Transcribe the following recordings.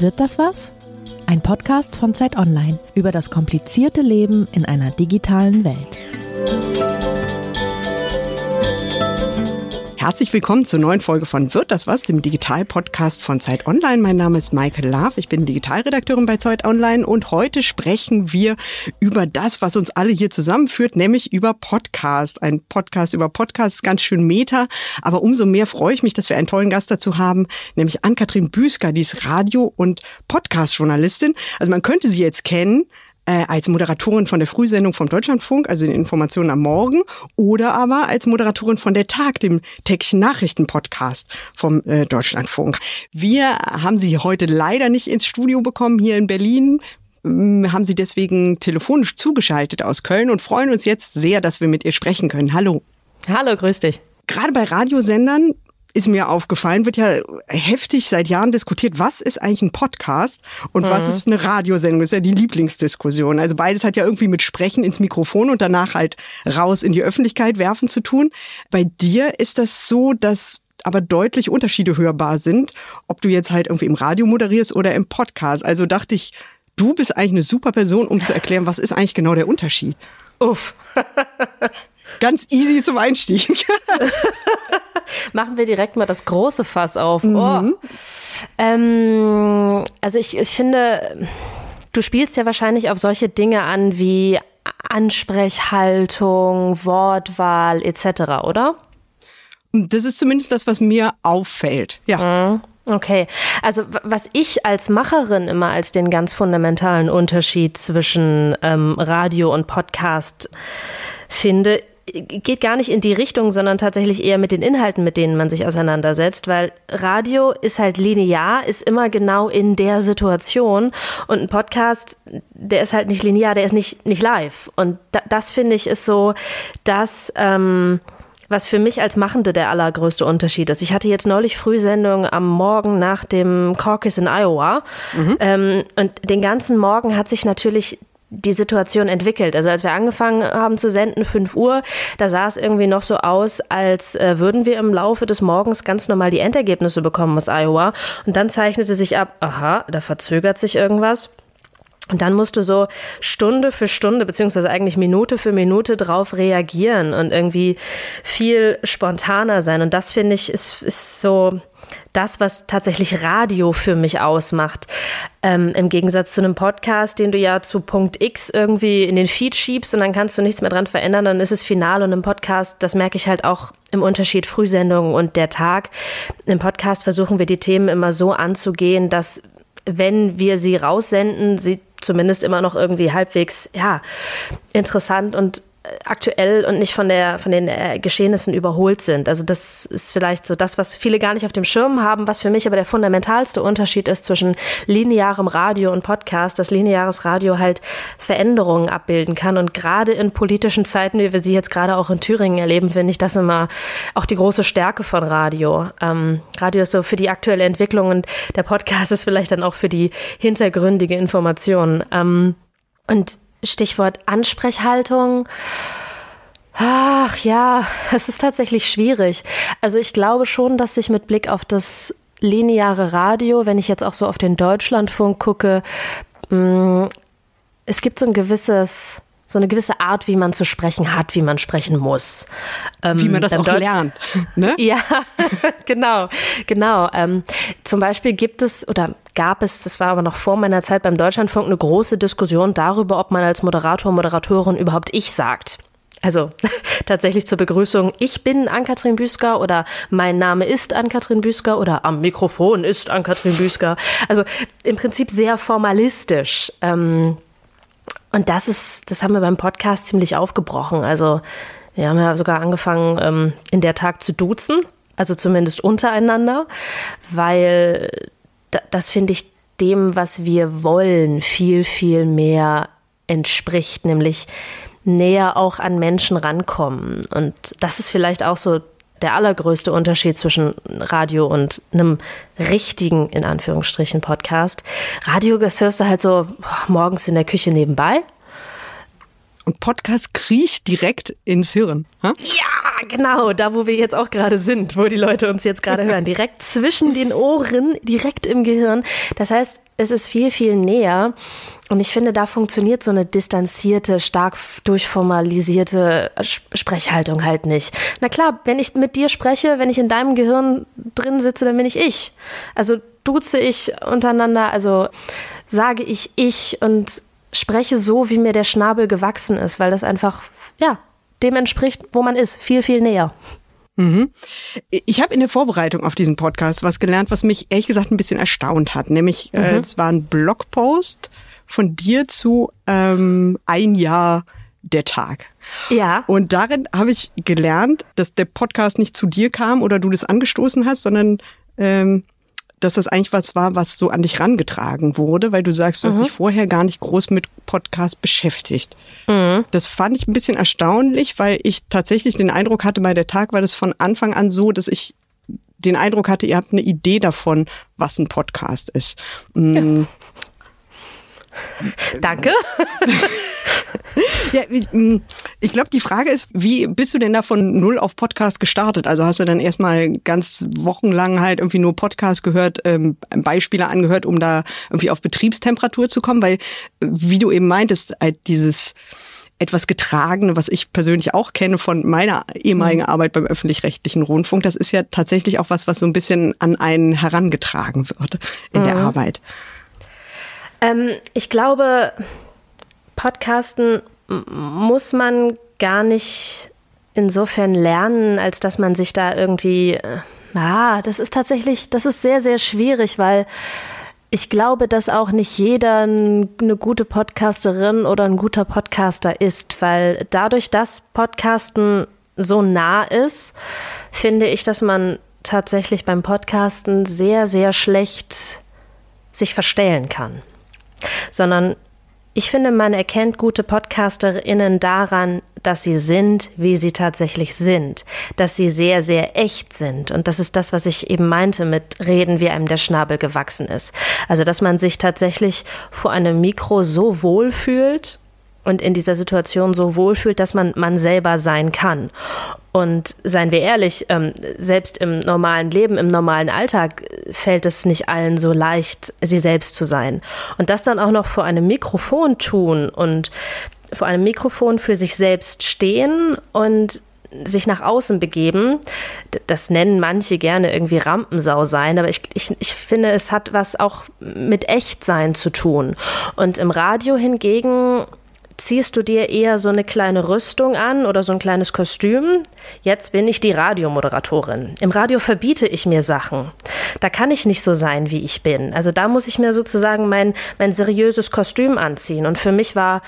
Wird das was? Ein Podcast von Zeit Online über das komplizierte Leben in einer digitalen Welt. Herzlich willkommen zur neuen Folge von Wird das was, dem Digital-Podcast von Zeit Online. Mein Name ist Michael Love, ich bin Digitalredakteurin bei Zeit Online und heute sprechen wir über das, was uns alle hier zusammenführt, nämlich über Podcast. Ein Podcast über Podcast ist ganz schön meta, aber umso mehr freue ich mich, dass wir einen tollen Gast dazu haben, nämlich Ann-Kathrin Büsker, die ist Radio- und Podcast-Journalistin. Also man könnte sie jetzt kennen, äh, als Moderatorin von der Frühsendung vom Deutschlandfunk, also den Informationen am Morgen, oder aber als Moderatorin von der Tag, dem täglichen Nachrichten-Podcast vom äh, Deutschlandfunk. Wir haben sie heute leider nicht ins Studio bekommen hier in Berlin hm, haben sie deswegen telefonisch zugeschaltet aus Köln und freuen uns jetzt sehr, dass wir mit ihr sprechen können. Hallo. Hallo, grüß dich. Gerade bei Radiosendern ist mir aufgefallen, wird ja heftig seit Jahren diskutiert, was ist eigentlich ein Podcast und mhm. was ist eine Radiosendung? Das ist ja die Lieblingsdiskussion. Also beides hat ja irgendwie mit Sprechen ins Mikrofon und danach halt raus in die Öffentlichkeit werfen zu tun. Bei dir ist das so, dass aber deutlich Unterschiede hörbar sind, ob du jetzt halt irgendwie im Radio moderierst oder im Podcast. Also dachte ich, du bist eigentlich eine super Person, um zu erklären, was ist eigentlich genau der Unterschied. Uff. Ganz easy zum Einstieg. Machen wir direkt mal das große Fass auf. Mhm. Oh. Ähm, also ich, ich finde, du spielst ja wahrscheinlich auf solche Dinge an wie Ansprechhaltung, Wortwahl etc., oder? Das ist zumindest das, was mir auffällt. Ja. Mhm. Okay, also was ich als Macherin immer als den ganz fundamentalen Unterschied zwischen ähm, Radio und Podcast finde, geht gar nicht in die Richtung, sondern tatsächlich eher mit den Inhalten, mit denen man sich auseinandersetzt, weil Radio ist halt linear, ist immer genau in der Situation und ein Podcast, der ist halt nicht linear, der ist nicht, nicht live. Und da, das finde ich ist so, dass ähm, was für mich als Machende der allergrößte Unterschied ist. Ich hatte jetzt neulich Frühsendung am Morgen nach dem Caucus in Iowa mhm. ähm, und den ganzen Morgen hat sich natürlich die Situation entwickelt. Also als wir angefangen haben zu senden, 5 Uhr, da sah es irgendwie noch so aus, als äh, würden wir im Laufe des Morgens ganz normal die Endergebnisse bekommen aus Iowa. Und dann zeichnete sich ab, aha, da verzögert sich irgendwas. Und dann musst du so Stunde für Stunde, beziehungsweise eigentlich Minute für Minute drauf reagieren und irgendwie viel spontaner sein. Und das finde ich ist, ist so, das, was tatsächlich Radio für mich ausmacht. Ähm, Im Gegensatz zu einem Podcast, den du ja zu Punkt X irgendwie in den Feed schiebst und dann kannst du nichts mehr dran verändern, dann ist es final. Und im Podcast, das merke ich halt auch im Unterschied Frühsendung und der Tag. Im Podcast versuchen wir die Themen immer so anzugehen, dass wenn wir sie raussenden, sie zumindest immer noch irgendwie halbwegs ja interessant und aktuell und nicht von, der, von den äh, Geschehnissen überholt sind. Also das ist vielleicht so das, was viele gar nicht auf dem Schirm haben, was für mich aber der fundamentalste Unterschied ist zwischen linearem Radio und Podcast, dass lineares Radio halt Veränderungen abbilden kann. Und gerade in politischen Zeiten, wie wir sie jetzt gerade auch in Thüringen erleben, finde ich das immer auch die große Stärke von Radio. Ähm, Radio ist so für die aktuelle Entwicklung und der Podcast ist vielleicht dann auch für die hintergründige Information. Ähm, und Stichwort Ansprechhaltung. Ach ja, es ist tatsächlich schwierig. Also ich glaube schon, dass sich mit Blick auf das lineare Radio, wenn ich jetzt auch so auf den Deutschlandfunk gucke, mm, es gibt so ein gewisses so eine gewisse Art, wie man zu sprechen hat, wie man sprechen muss. Ähm, wie man das auch lernt. Ne? Ja, genau, genau. Ähm, zum Beispiel gibt es oder gab es, das war aber noch vor meiner Zeit beim Deutschlandfunk, eine große Diskussion darüber, ob man als Moderator, Moderatorin überhaupt ich sagt. Also tatsächlich zur Begrüßung, ich bin Ann-Kathrin Büsker oder mein Name ist Ann-Kathrin Büsker oder am Mikrofon ist Ann-Kathrin Büsker. Also im Prinzip sehr formalistisch. Ähm, und das ist, das haben wir beim Podcast ziemlich aufgebrochen. Also wir haben ja sogar angefangen, ähm, in der Tag zu duzen, also zumindest untereinander, weil das finde ich dem, was wir wollen, viel, viel mehr entspricht, nämlich näher auch an Menschen rankommen. Und das ist vielleicht auch so der allergrößte Unterschied zwischen Radio und einem richtigen, in Anführungsstrichen, Podcast. Radio hörst du halt so morgens in der Küche nebenbei. Und Podcast kriecht direkt ins Hirn. Ha? Ja, genau, da wo wir jetzt auch gerade sind, wo die Leute uns jetzt gerade hören. Direkt zwischen den Ohren, direkt im Gehirn. Das heißt, es ist viel, viel näher. Und ich finde, da funktioniert so eine distanzierte, stark durchformalisierte Sprechhaltung halt nicht. Na klar, wenn ich mit dir spreche, wenn ich in deinem Gehirn drin sitze, dann bin ich ich. Also duze ich untereinander, also sage ich ich und spreche so, wie mir der Schnabel gewachsen ist, weil das einfach, ja, dem entspricht, wo man ist, viel, viel näher. Mhm. Ich habe in der Vorbereitung auf diesen Podcast was gelernt, was mich ehrlich gesagt ein bisschen erstaunt hat. Nämlich, äh, mhm. äh, es war ein Blogpost von dir zu ähm, ein Jahr der Tag. Ja. Und darin habe ich gelernt, dass der Podcast nicht zu dir kam oder du das angestoßen hast, sondern ähm, dass das eigentlich was war, was so an dich rangetragen wurde, weil du sagst, du mhm. hast dich vorher gar nicht groß mit Podcast beschäftigt. Mhm. Das fand ich ein bisschen erstaunlich, weil ich tatsächlich den Eindruck hatte, bei der Tag war das von Anfang an so, dass ich den Eindruck hatte, ihr habt eine Idee davon, was ein Podcast ist. Mm. Ja. Danke. ja, mm, ich glaube, die Frage ist, wie bist du denn da von null auf Podcast gestartet? Also hast du dann erstmal ganz wochenlang halt irgendwie nur Podcast gehört, ähm, Beispiele angehört, um da irgendwie auf Betriebstemperatur zu kommen? Weil, wie du eben meintest, halt dieses etwas getragene, was ich persönlich auch kenne von meiner ehemaligen mhm. Arbeit beim öffentlich-rechtlichen Rundfunk, das ist ja tatsächlich auch was, was so ein bisschen an einen herangetragen wird in mhm. der Arbeit. Ähm, ich glaube, Podcasten muss man gar nicht insofern lernen, als dass man sich da irgendwie, äh, ah, das ist tatsächlich, das ist sehr, sehr schwierig, weil ich glaube, dass auch nicht jeder eine gute Podcasterin oder ein guter Podcaster ist, weil dadurch, dass Podcasten so nah ist, finde ich, dass man tatsächlich beim Podcasten sehr, sehr schlecht sich verstellen kann sondern ich finde, man erkennt gute PodcasterInnen daran, dass sie sind, wie sie tatsächlich sind, dass sie sehr, sehr echt sind. Und das ist das, was ich eben meinte mit Reden, wie einem der Schnabel gewachsen ist. Also, dass man sich tatsächlich vor einem Mikro so wohl fühlt und in dieser Situation so wohlfühlt, dass man man selber sein kann. Und seien wir ehrlich, ähm, selbst im normalen Leben, im normalen Alltag fällt es nicht allen so leicht, sie selbst zu sein. Und das dann auch noch vor einem Mikrofon tun und vor einem Mikrofon für sich selbst stehen und sich nach außen begeben. Das nennen manche gerne irgendwie Rampensau sein, aber ich, ich, ich finde, es hat was auch mit Echtsein zu tun. Und im Radio hingegen ziehst du dir eher so eine kleine Rüstung an oder so ein kleines Kostüm. Jetzt bin ich die Radiomoderatorin. Im Radio verbiete ich mir Sachen. Da kann ich nicht so sein, wie ich bin. Also da muss ich mir sozusagen mein, mein seriöses Kostüm anziehen. Und für mich war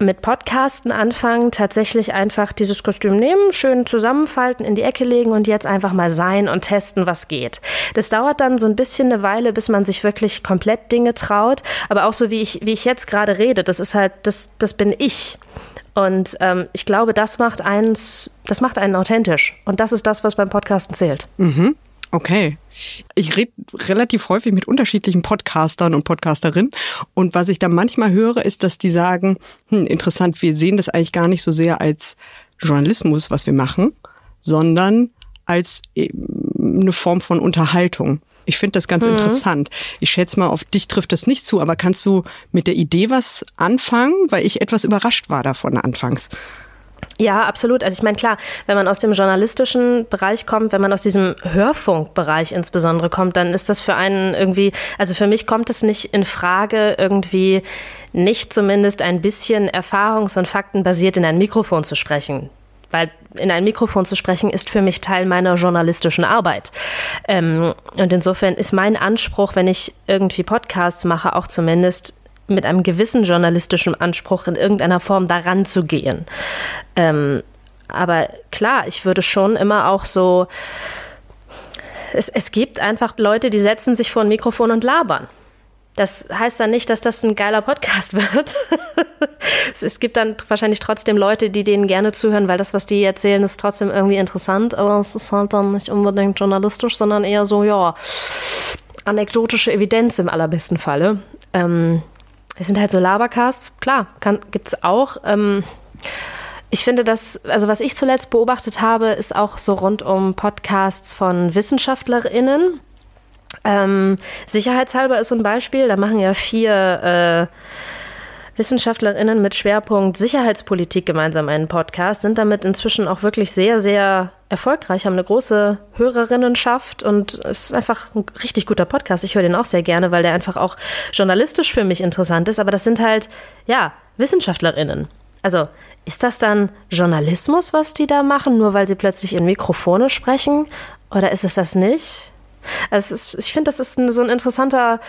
mit Podcasten anfangen, tatsächlich einfach dieses Kostüm nehmen, schön zusammenfalten, in die Ecke legen und jetzt einfach mal sein und testen, was geht. Das dauert dann so ein bisschen eine Weile, bis man sich wirklich komplett Dinge traut. Aber auch so wie ich, wie ich jetzt gerade rede, das ist halt, das, das bin ich. Und ähm, ich glaube, das macht eins, das macht einen authentisch. Und das ist das, was beim Podcasten zählt. Mhm. Okay. Ich rede relativ häufig mit unterschiedlichen Podcastern und Podcasterinnen. Und was ich da manchmal höre, ist, dass die sagen, hm, interessant, wir sehen das eigentlich gar nicht so sehr als Journalismus, was wir machen, sondern als eine Form von Unterhaltung. Ich finde das ganz mhm. interessant. Ich schätze mal, auf dich trifft das nicht zu, aber kannst du mit der Idee was anfangen? Weil ich etwas überrascht war davon anfangs. Ja, absolut. Also ich meine, klar, wenn man aus dem journalistischen Bereich kommt, wenn man aus diesem Hörfunkbereich insbesondere kommt, dann ist das für einen irgendwie, also für mich kommt es nicht in Frage, irgendwie nicht zumindest ein bisschen erfahrungs- und faktenbasiert in ein Mikrofon zu sprechen. Weil in ein Mikrofon zu sprechen ist für mich Teil meiner journalistischen Arbeit. Ähm, und insofern ist mein Anspruch, wenn ich irgendwie Podcasts mache, auch zumindest mit einem gewissen journalistischen Anspruch in irgendeiner Form daran zu gehen. Ähm, aber klar, ich würde schon immer auch so. Es, es gibt einfach Leute, die setzen sich vor ein Mikrofon und labern. Das heißt dann nicht, dass das ein geiler Podcast wird. es gibt dann wahrscheinlich trotzdem Leute, die denen gerne zuhören, weil das, was die erzählen, ist trotzdem irgendwie interessant, aber es ist halt dann nicht unbedingt journalistisch, sondern eher so, ja, anekdotische Evidenz im allerbesten Falle. Ähm, es sind halt so Labercasts, klar, gibt es auch. Ähm, ich finde das, also was ich zuletzt beobachtet habe, ist auch so rund um Podcasts von WissenschaftlerInnen. Ähm, sicherheitshalber ist so ein Beispiel, da machen ja vier äh, WissenschaftlerInnen mit Schwerpunkt Sicherheitspolitik gemeinsam einen Podcast, sind damit inzwischen auch wirklich sehr, sehr erfolgreich, haben eine große Hörerinnenschaft und es ist einfach ein richtig guter Podcast. Ich höre den auch sehr gerne, weil der einfach auch journalistisch für mich interessant ist. Aber das sind halt, ja, WissenschaftlerInnen. Also ist das dann Journalismus, was die da machen, nur weil sie plötzlich in Mikrofone sprechen? Oder ist es das nicht? Also ist, ich finde, das ist ein, so ein interessanter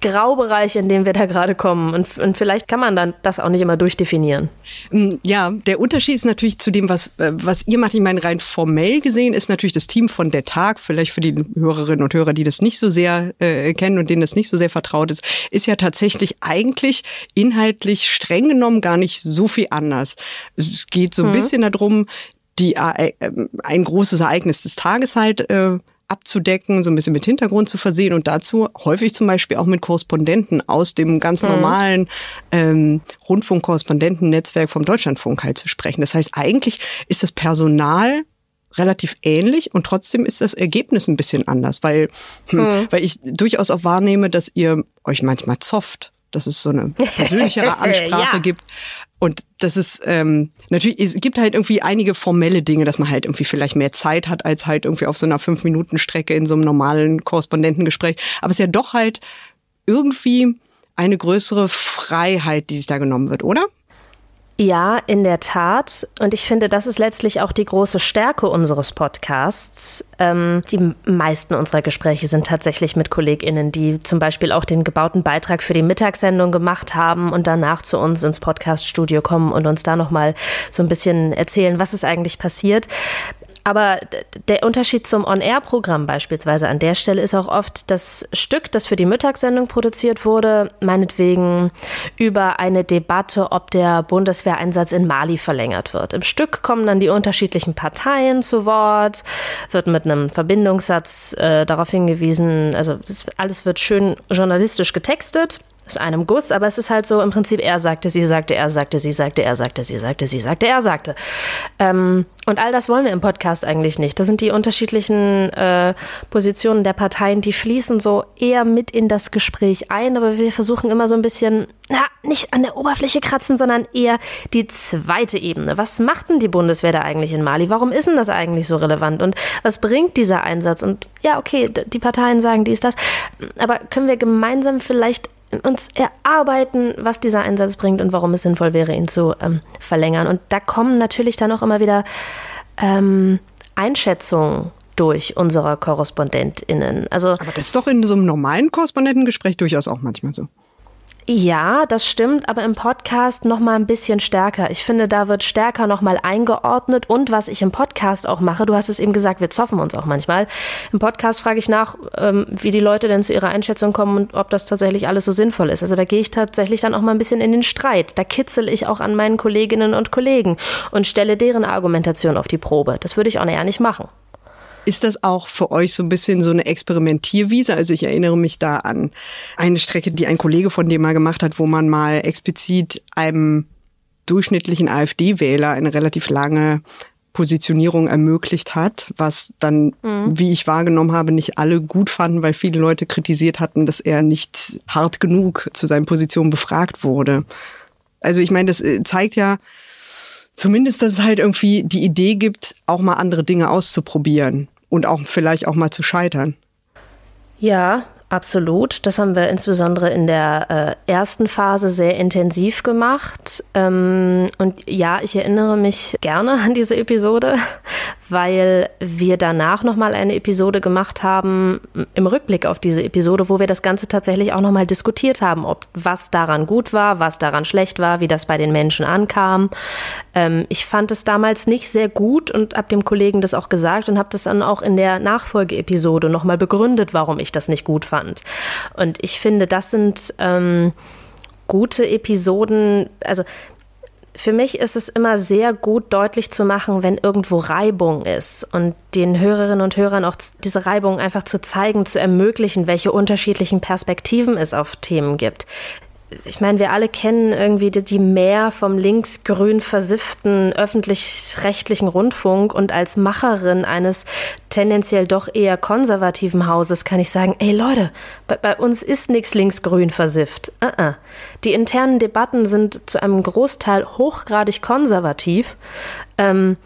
Graubereich, in dem wir da gerade kommen. Und, und, vielleicht kann man dann das auch nicht immer durchdefinieren. Mm, ja, der Unterschied ist natürlich zu dem, was, äh, was ihr macht. Ich meine, rein formell gesehen ist natürlich das Team von der Tag, vielleicht für die Hörerinnen und Hörer, die das nicht so sehr äh, kennen und denen das nicht so sehr vertraut ist, ist ja tatsächlich eigentlich inhaltlich streng genommen gar nicht so viel anders. Es geht so ein mhm. bisschen darum, die, äh, ein großes Ereignis des Tages halt äh, abzudecken, so ein bisschen mit Hintergrund zu versehen und dazu häufig zum Beispiel auch mit Korrespondenten aus dem ganz mhm. normalen ähm, Rundfunkkorrespondentennetzwerk vom Deutschlandfunk halt zu sprechen. Das heißt, eigentlich ist das Personal relativ ähnlich und trotzdem ist das Ergebnis ein bisschen anders, weil, hm, mhm. weil ich durchaus auch wahrnehme, dass ihr euch manchmal zofft dass es so eine persönlichere Ansprache ja. gibt. Und das ist ähm, natürlich, es gibt halt irgendwie einige formelle Dinge, dass man halt irgendwie vielleicht mehr Zeit hat, als halt irgendwie auf so einer Fünf-Minuten-Strecke in so einem normalen Korrespondentengespräch. Aber es ist ja doch halt irgendwie eine größere Freiheit, die sich da genommen wird, oder? Ja, in der Tat. Und ich finde, das ist letztlich auch die große Stärke unseres Podcasts. Ähm, die meisten unserer Gespräche sind tatsächlich mit KollegInnen, die zum Beispiel auch den gebauten Beitrag für die Mittagssendung gemacht haben und danach zu uns ins Podcaststudio kommen und uns da nochmal so ein bisschen erzählen, was ist eigentlich passiert. Aber der Unterschied zum On-Air-Programm beispielsweise an der Stelle ist auch oft das Stück, das für die Mittagssendung produziert wurde, meinetwegen über eine Debatte, ob der Bundeswehreinsatz in Mali verlängert wird. Im Stück kommen dann die unterschiedlichen Parteien zu Wort, wird mit einem Verbindungssatz äh, darauf hingewiesen, also das, alles wird schön journalistisch getextet aus einem Guss, aber es ist halt so im Prinzip, er sagte, sie sagte, er sagte, sie sagte, er sagte, sie sagte, sie sagte, er sagte. Ähm, und all das wollen wir im Podcast eigentlich nicht. Das sind die unterschiedlichen äh, Positionen der Parteien, die fließen so eher mit in das Gespräch ein, aber wir versuchen immer so ein bisschen, na, nicht an der Oberfläche kratzen, sondern eher die zweite Ebene. Was macht denn die Bundeswehr da eigentlich in Mali? Warum ist denn das eigentlich so relevant? Und was bringt dieser Einsatz? Und ja, okay, die Parteien sagen dies, das. Aber können wir gemeinsam vielleicht uns erarbeiten, was dieser Einsatz bringt und warum es sinnvoll wäre, ihn zu ähm, verlängern. Und da kommen natürlich dann auch immer wieder ähm, Einschätzungen durch unserer KorrespondentInnen. Also, Aber das ist doch in so einem normalen Korrespondentengespräch durchaus auch manchmal so. Ja, das stimmt, aber im Podcast noch mal ein bisschen stärker. Ich finde, da wird stärker noch mal eingeordnet und was ich im Podcast auch mache, du hast es eben gesagt, wir zoffen uns auch manchmal. Im Podcast frage ich nach, ähm, wie die Leute denn zu ihrer Einschätzung kommen und ob das tatsächlich alles so sinnvoll ist. Also da gehe ich tatsächlich dann auch mal ein bisschen in den Streit. Da kitzel ich auch an meinen Kolleginnen und Kollegen und stelle deren Argumentation auf die Probe. Das würde ich auch eher nicht machen. Ist das auch für euch so ein bisschen so eine Experimentierwiese? Also ich erinnere mich da an eine Strecke, die ein Kollege von dem mal gemacht hat, wo man mal explizit einem durchschnittlichen AfD-Wähler eine relativ lange Positionierung ermöglicht hat, was dann, mhm. wie ich wahrgenommen habe, nicht alle gut fanden, weil viele Leute kritisiert hatten, dass er nicht hart genug zu seinen Positionen befragt wurde. Also ich meine, das äh, zeigt ja zumindest, dass es halt irgendwie die Idee gibt, auch mal andere Dinge auszuprobieren und auch vielleicht auch mal zu scheitern. Ja, Absolut. Das haben wir insbesondere in der äh, ersten Phase sehr intensiv gemacht. Ähm, und ja, ich erinnere mich gerne an diese Episode, weil wir danach nochmal eine Episode gemacht haben, im Rückblick auf diese Episode, wo wir das Ganze tatsächlich auch nochmal diskutiert haben, ob was daran gut war, was daran schlecht war, wie das bei den Menschen ankam. Ähm, ich fand es damals nicht sehr gut und habe dem Kollegen das auch gesagt und habe das dann auch in der Nachfolgeepisode nochmal begründet, warum ich das nicht gut fand fand. Und ich finde, das sind ähm, gute Episoden. Also für mich ist es immer sehr gut deutlich zu machen, wenn irgendwo Reibung ist und den Hörerinnen und Hörern auch diese Reibung einfach zu zeigen, zu ermöglichen, welche unterschiedlichen Perspektiven es auf Themen gibt. Ich meine, wir alle kennen irgendwie die, die Mehr vom linksgrün versifften öffentlich-rechtlichen Rundfunk und als Macherin eines tendenziell doch eher konservativen Hauses kann ich sagen, ey Leute, bei, bei uns ist nichts linksgrün versifft. Uh -uh. Die internen Debatten sind zu einem Großteil hochgradig konservativ. Ähm,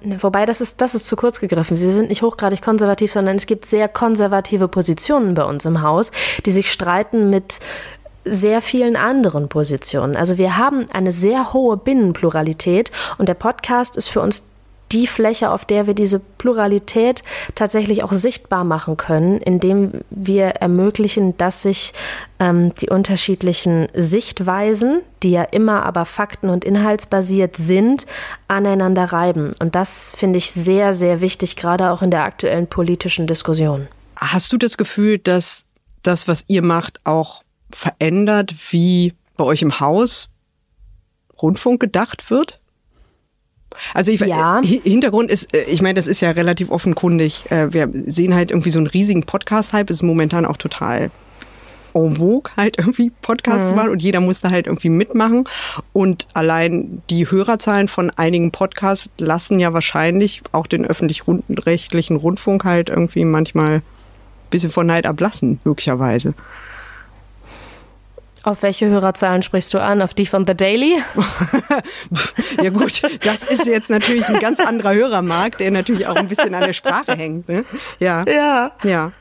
Wobei, das ist, das ist zu kurz gegriffen. Sie sind nicht hochgradig konservativ, sondern es gibt sehr konservative Positionen bei uns im Haus, die sich streiten mit sehr vielen anderen Positionen. Also wir haben eine sehr hohe Binnenpluralität und der Podcast ist für uns die Fläche, auf der wir diese Pluralität tatsächlich auch sichtbar machen können, indem wir ermöglichen, dass sich ähm, die unterschiedlichen Sichtweisen, die ja immer aber fakten- und inhaltsbasiert sind, aneinander reiben. Und das finde ich sehr, sehr wichtig, gerade auch in der aktuellen politischen Diskussion. Hast du das Gefühl, dass das, was ihr macht, auch verändert, wie bei euch im Haus Rundfunk gedacht wird? Also ich, ja. Hintergrund ist, äh, ich meine, das ist ja relativ offenkundig. Äh, wir sehen halt irgendwie so einen riesigen Podcast-Hype, ist momentan auch total en vogue, halt irgendwie Podcasts mhm. machen und jeder muss da halt irgendwie mitmachen. Und allein die Hörerzahlen von einigen Podcasts lassen ja wahrscheinlich auch den öffentlich-rechtlichen Rundfunk halt irgendwie manchmal ein bisschen von Neid ablassen, möglicherweise. Auf welche Hörerzahlen sprichst du an? Auf die von The Daily? ja gut, das ist jetzt natürlich ein ganz anderer Hörermarkt, der natürlich auch ein bisschen an der Sprache hängt. Ne? Ja. Ja. ja.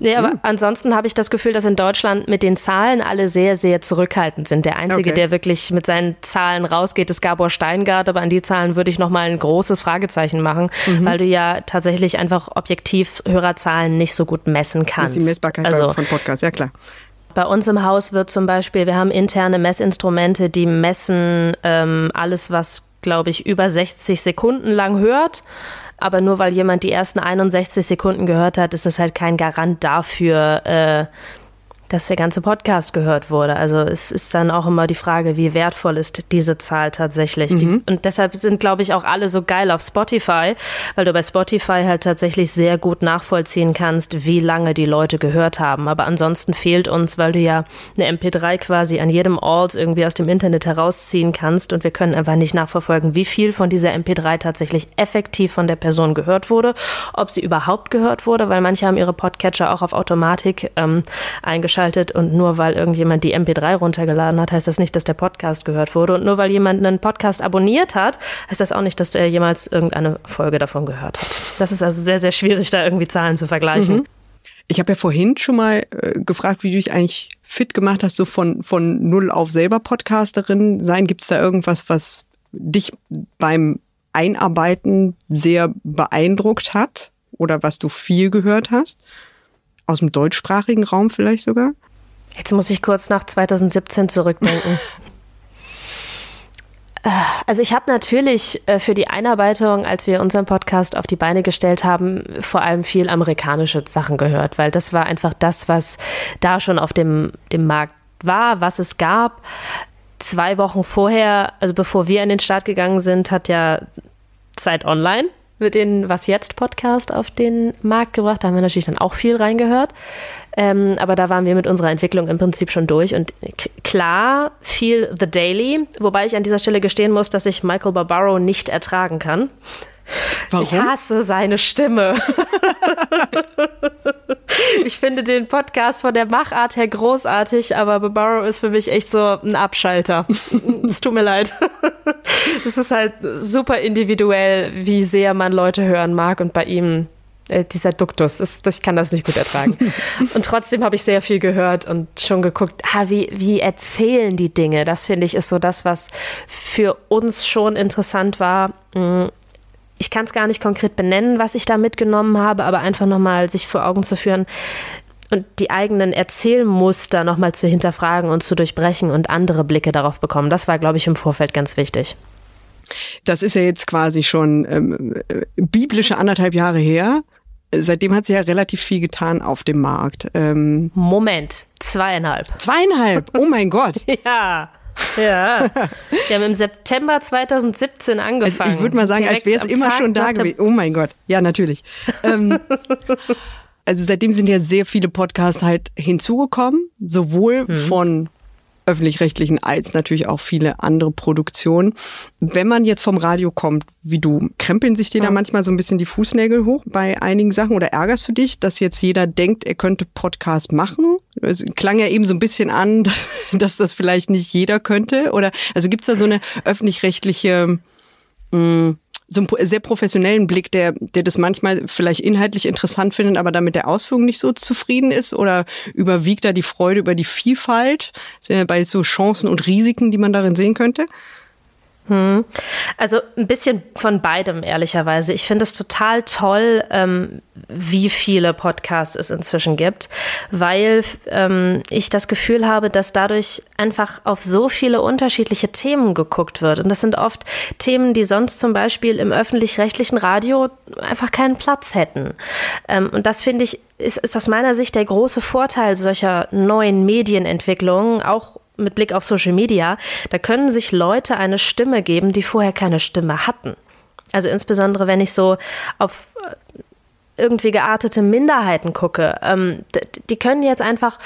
Nee, aber ansonsten habe ich das Gefühl, dass in Deutschland mit den Zahlen alle sehr, sehr zurückhaltend sind. Der Einzige, okay. der wirklich mit seinen Zahlen rausgeht, ist Gabor Steingart, aber an die Zahlen würde ich nochmal ein großes Fragezeichen machen, mhm. weil du ja tatsächlich einfach objektiv Hörerzahlen nicht so gut messen kannst. Das ist die Messbarkeit also, von Podcasts, ja klar. Bei uns im Haus wird zum Beispiel, wir haben interne Messinstrumente, die messen ähm, alles, was, glaube ich, über 60 Sekunden lang hört. Aber nur weil jemand die ersten 61 Sekunden gehört hat, ist das halt kein Garant dafür, äh, dass der ganze Podcast gehört wurde. Also es ist dann auch immer die Frage, wie wertvoll ist diese Zahl tatsächlich. Mhm. Die, und deshalb sind, glaube ich, auch alle so geil auf Spotify, weil du bei Spotify halt tatsächlich sehr gut nachvollziehen kannst, wie lange die Leute gehört haben. Aber ansonsten fehlt uns, weil du ja eine MP3 quasi an jedem Ort irgendwie aus dem Internet herausziehen kannst und wir können einfach nicht nachverfolgen, wie viel von dieser MP3 tatsächlich effektiv von der Person gehört wurde, ob sie überhaupt gehört wurde, weil manche haben ihre Podcatcher auch auf Automatik ähm, eingeschaltet eingeschaltet und nur weil irgendjemand die MP3 runtergeladen hat, heißt das nicht, dass der Podcast gehört wurde. Und nur weil jemand einen Podcast abonniert hat, heißt das auch nicht, dass er jemals irgendeine Folge davon gehört hat. Das ist also sehr, sehr schwierig, da irgendwie Zahlen zu vergleichen. Mhm. Ich habe ja vorhin schon mal äh, gefragt, wie du dich eigentlich fit gemacht hast, so von, von null auf selber Podcasterin sein. Gibt es da irgendwas, was dich beim Einarbeiten sehr beeindruckt hat oder was du viel gehört hast? Aus dem deutschsprachigen Raum vielleicht sogar? Jetzt muss ich kurz nach 2017 zurückdenken. Äh, also ich habe natürlich äh, für die Einarbeitung, als wir unseren Podcast auf die Beine gestellt haben, vor allem viel amerikanische Sachen gehört, weil das war einfach das, was da schon auf dem, dem Markt war, was es gab. Zwei Wochen vorher, also bevor wir in den Start gegangen sind, hat ja Zeit Online mit den Was jetzt Podcast auf den Markt gebracht. Da haben wir natürlich dann auch viel reingehört. Ähm, aber da waren wir mit unserer Entwicklung im Prinzip schon durch. Und klar, viel The Daily, wobei ich an dieser Stelle gestehen muss, dass ich Michael Barbaro nicht ertragen kann. Warum? Ich hasse seine Stimme. ich finde den Podcast von der Machart her großartig, aber Barbaro ist für mich echt so ein Abschalter. es tut mir leid. es ist halt super individuell, wie sehr man Leute hören mag und bei ihm äh, dieser Duktus, ist, ich kann das nicht gut ertragen. und trotzdem habe ich sehr viel gehört und schon geguckt, ah, wie, wie erzählen die Dinge. Das finde ich ist so das, was für uns schon interessant war. Ich kann es gar nicht konkret benennen, was ich da mitgenommen habe, aber einfach nochmal sich vor Augen zu führen und die eigenen Erzählmuster nochmal zu hinterfragen und zu durchbrechen und andere Blicke darauf bekommen. Das war, glaube ich, im Vorfeld ganz wichtig. Das ist ja jetzt quasi schon ähm, äh, biblische anderthalb Jahre her. Seitdem hat sich ja relativ viel getan auf dem Markt. Ähm Moment, zweieinhalb. Zweieinhalb, oh mein Gott. ja. Ja, wir haben im September 2017 angefangen. Also ich würde mal sagen, als wäre es immer Tag schon da gewesen. Oh mein Gott, ja, natürlich. ähm, also seitdem sind ja sehr viele Podcasts halt hinzugekommen, sowohl mhm. von öffentlich-rechtlichen als natürlich auch viele andere Produktionen. Wenn man jetzt vom Radio kommt, wie du, krempeln sich dir da manchmal so ein bisschen die Fußnägel hoch bei einigen Sachen oder ärgerst du dich, dass jetzt jeder denkt, er könnte Podcast machen? Es klang ja eben so ein bisschen an, dass das vielleicht nicht jeder könnte. Oder also gibt's da so eine öffentlich-rechtliche mh, hm, so einen sehr professionellen Blick, der, der das manchmal vielleicht inhaltlich interessant findet, aber damit der Ausführung nicht so zufrieden ist? Oder überwiegt da die Freude über die Vielfalt? Sind ja bei so Chancen und Risiken, die man darin sehen könnte? Hm. Also ein bisschen von beidem, ehrlicherweise. Ich finde es total toll, ähm, wie viele Podcasts es inzwischen gibt, weil ähm, ich das Gefühl habe, dass dadurch einfach auf so viele unterschiedliche Themen geguckt wird. Und das sind oft Themen, die sonst zum Beispiel im öffentlich-rechtlichen Radio einfach keinen Platz hätten. Ähm, und das finde ich, ist, ist aus meiner Sicht der große Vorteil solcher neuen Medienentwicklungen, auch mit Blick auf Social Media, da können sich Leute eine Stimme geben, die vorher keine Stimme hatten. Also insbesondere, wenn ich so auf äh, irgendwie geartete Minderheiten gucke, ähm, die können jetzt einfach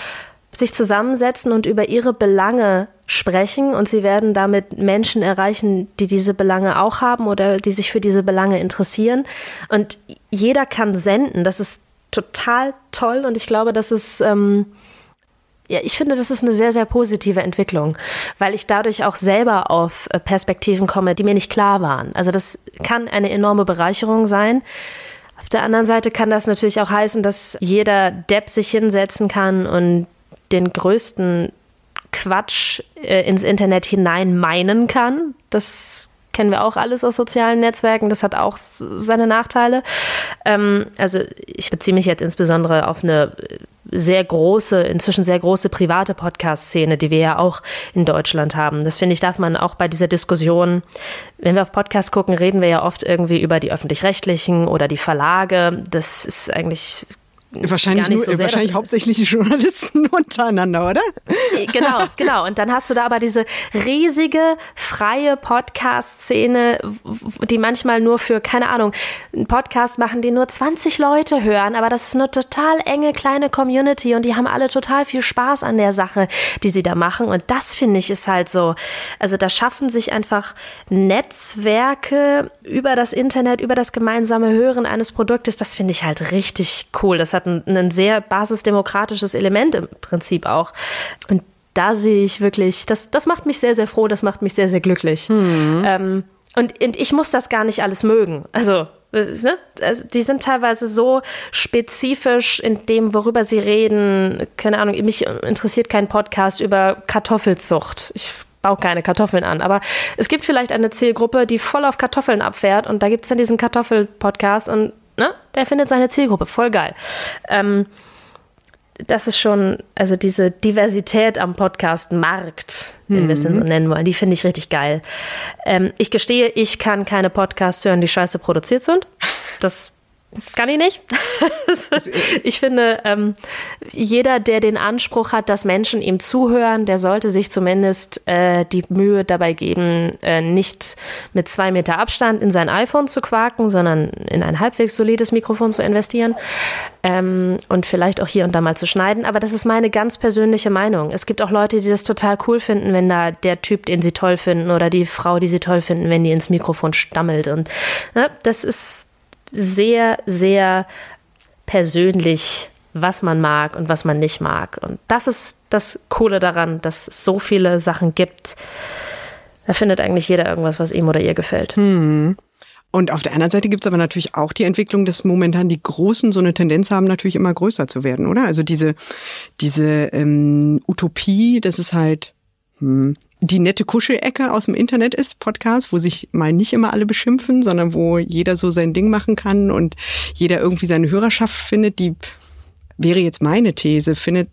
sich zusammensetzen und über ihre Belange sprechen und sie werden damit Menschen erreichen, die diese Belange auch haben oder die sich für diese Belange interessieren. Und jeder kann senden. Das ist total toll und ich glaube, das ist ähm, ja, ich finde, das ist eine sehr, sehr positive Entwicklung, weil ich dadurch auch selber auf äh, Perspektiven komme, die mir nicht klar waren. Also das kann eine enorme Bereicherung sein. Auf der anderen Seite kann das natürlich auch heißen, dass jeder Depp sich hinsetzen kann und den größten Quatsch äh, ins Internet hinein meinen kann. Das kennen wir auch alles aus sozialen Netzwerken. Das hat auch seine Nachteile. Ähm, also ich beziehe mich jetzt insbesondere auf eine sehr große, inzwischen sehr große private Podcast-Szene, die wir ja auch in Deutschland haben. Das finde ich, darf man auch bei dieser Diskussion, wenn wir auf Podcasts gucken, reden wir ja oft irgendwie über die öffentlich-rechtlichen oder die Verlage. Das ist eigentlich Wahrscheinlich, nur, so sehr, wahrscheinlich hauptsächlich die Journalisten untereinander, oder? Äh, genau, genau. Und dann hast du da aber diese riesige freie Podcast-Szene, die manchmal nur für, keine Ahnung, einen Podcast machen, den nur 20 Leute hören, aber das ist eine total enge kleine Community und die haben alle total viel Spaß an der Sache, die sie da machen. Und das finde ich ist halt so, also da schaffen sich einfach Netzwerke über das Internet, über das gemeinsame Hören eines Produktes. Das finde ich halt richtig cool. Das hat hat ein, ein sehr basisdemokratisches Element im Prinzip auch. Und da sehe ich wirklich, das, das macht mich sehr, sehr froh, das macht mich sehr, sehr glücklich. Mhm. Ähm, und, und ich muss das gar nicht alles mögen. Also äh, Ne? Also die sind teilweise so spezifisch in dem, worüber sie reden. Keine Ahnung, mich interessiert kein Podcast über Kartoffelzucht. Ich baue keine Kartoffeln an. Aber es gibt vielleicht eine Zielgruppe, die voll auf Kartoffeln abfährt und da gibt es dann diesen Kartoffel-Podcast und ne, der findet seine Zielgruppe, voll geil. Ähm, das ist schon, also diese Diversität am Podcast-Markt, wenn mhm. wir es denn so nennen wollen, die finde ich richtig geil. Ähm, ich gestehe, ich kann keine Podcasts hören, die scheiße produziert sind. Das kann ich nicht. ich finde, ähm, jeder, der den Anspruch hat, dass Menschen ihm zuhören, der sollte sich zumindest äh, die Mühe dabei geben, äh, nicht mit zwei Meter Abstand in sein iPhone zu quaken, sondern in ein halbwegs solides Mikrofon zu investieren ähm, und vielleicht auch hier und da mal zu schneiden. Aber das ist meine ganz persönliche Meinung. Es gibt auch Leute, die das total cool finden, wenn da der Typ, den sie toll finden, oder die Frau, die sie toll finden, wenn die ins Mikrofon stammelt. Und ne, das ist sehr, sehr persönlich, was man mag und was man nicht mag. Und das ist das Coole daran, dass es so viele Sachen gibt. Da findet eigentlich jeder irgendwas, was ihm oder ihr gefällt. Hm. Und auf der anderen Seite gibt es aber natürlich auch die Entwicklung, dass momentan die Großen so eine Tendenz haben, natürlich immer größer zu werden, oder? Also diese, diese ähm, Utopie, das ist halt, hm, die nette Kuschelecke aus dem Internet ist, Podcast, wo sich mal nicht immer alle beschimpfen, sondern wo jeder so sein Ding machen kann und jeder irgendwie seine Hörerschaft findet, die wäre jetzt meine These, findet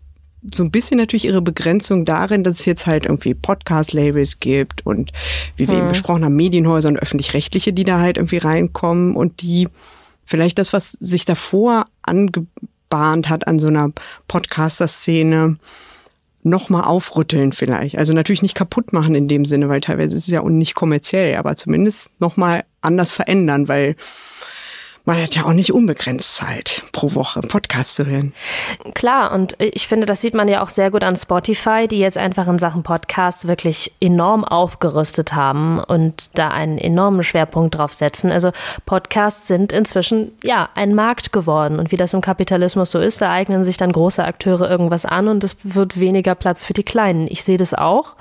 so ein bisschen natürlich ihre Begrenzung darin, dass es jetzt halt irgendwie Podcast-Labels gibt und wie wir hm. eben besprochen haben, Medienhäuser und öffentlich-rechtliche, die da halt irgendwie reinkommen und die vielleicht das, was sich davor angebahnt hat an so einer Podcaster-Szene, nochmal aufrütteln vielleicht. Also natürlich nicht kaputt machen in dem Sinne, weil teilweise ist es ja nicht kommerziell, aber zumindest nochmal anders verändern, weil man hat ja auch nicht unbegrenzt Zeit pro Woche Podcast zu hören. Klar, und ich finde, das sieht man ja auch sehr gut an Spotify, die jetzt einfach in Sachen Podcast wirklich enorm aufgerüstet haben und da einen enormen Schwerpunkt drauf setzen. Also Podcasts sind inzwischen ja ein Markt geworden und wie das im Kapitalismus so ist, da eignen sich dann große Akteure irgendwas an und es wird weniger Platz für die Kleinen. Ich sehe das auch.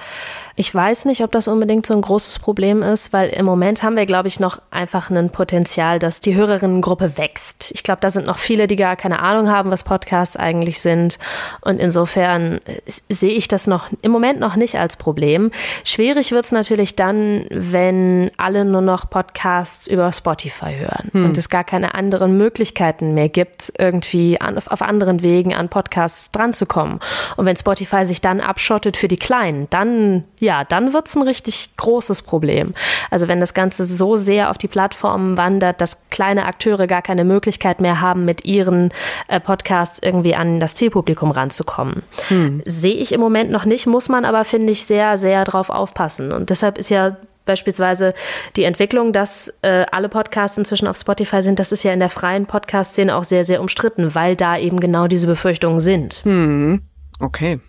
Ich weiß nicht, ob das unbedingt so ein großes Problem ist, weil im Moment haben wir, glaube ich, noch einfach ein Potenzial, dass die Hörerinnengruppe wächst. Ich glaube, da sind noch viele, die gar keine Ahnung haben, was Podcasts eigentlich sind. Und insofern äh, sehe ich das noch im Moment noch nicht als Problem. Schwierig wird es natürlich dann, wenn alle nur noch Podcasts über Spotify hören hm. und es gar keine anderen Möglichkeiten mehr gibt, irgendwie an, auf anderen Wegen an Podcasts dranzukommen. Und wenn Spotify sich dann abschottet für die Kleinen, dann ja, dann wird es ein richtig großes Problem. Also wenn das Ganze so sehr auf die Plattformen wandert, dass kleine Akteure gar keine Möglichkeit mehr haben, mit ihren äh, Podcasts irgendwie an das Zielpublikum ranzukommen. Hm. Sehe ich im Moment noch nicht, muss man aber, finde ich, sehr, sehr drauf aufpassen. Und deshalb ist ja beispielsweise die Entwicklung, dass äh, alle Podcasts inzwischen auf Spotify sind, das ist ja in der freien Podcast-Szene auch sehr, sehr umstritten, weil da eben genau diese Befürchtungen sind. Hm. Okay.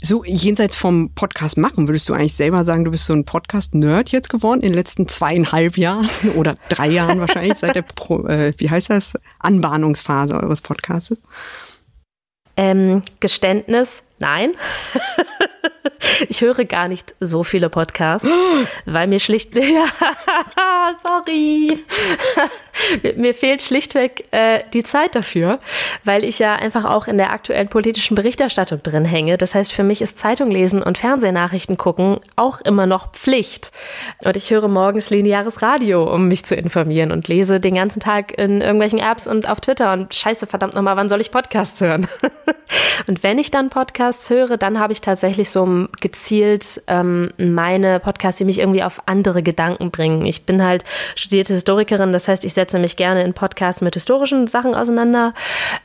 So, jenseits vom Podcast machen, würdest du eigentlich selber sagen, du bist so ein Podcast-Nerd jetzt geworden in den letzten zweieinhalb Jahren oder drei Jahren wahrscheinlich seit der, Pro, äh, wie heißt das, Anbahnungsphase eures Podcastes? Ähm, Geständnis, nein. ich höre gar nicht so viele Podcasts, weil mir schlicht, ja, sorry, mir fehlt schlichtweg äh, die Zeit dafür, weil ich ja einfach auch in der aktuellen politischen Berichterstattung drin hänge. Das heißt, für mich ist Zeitung lesen und Fernsehnachrichten gucken auch immer noch Pflicht. Und ich höre morgens lineares Radio, um mich zu informieren und lese den ganzen Tag in irgendwelchen Apps und auf Twitter und scheiße, verdammt nochmal, wann soll ich Podcasts hören? und wenn ich dann Podcasts höre, dann habe ich tatsächlich so gezielt ähm, meine Podcasts, die mich irgendwie auf andere Gedanken bringen. Ich bin halt studierte Historikerin, das heißt, ich setze mich gerne in Podcasts mit historischen Sachen auseinander,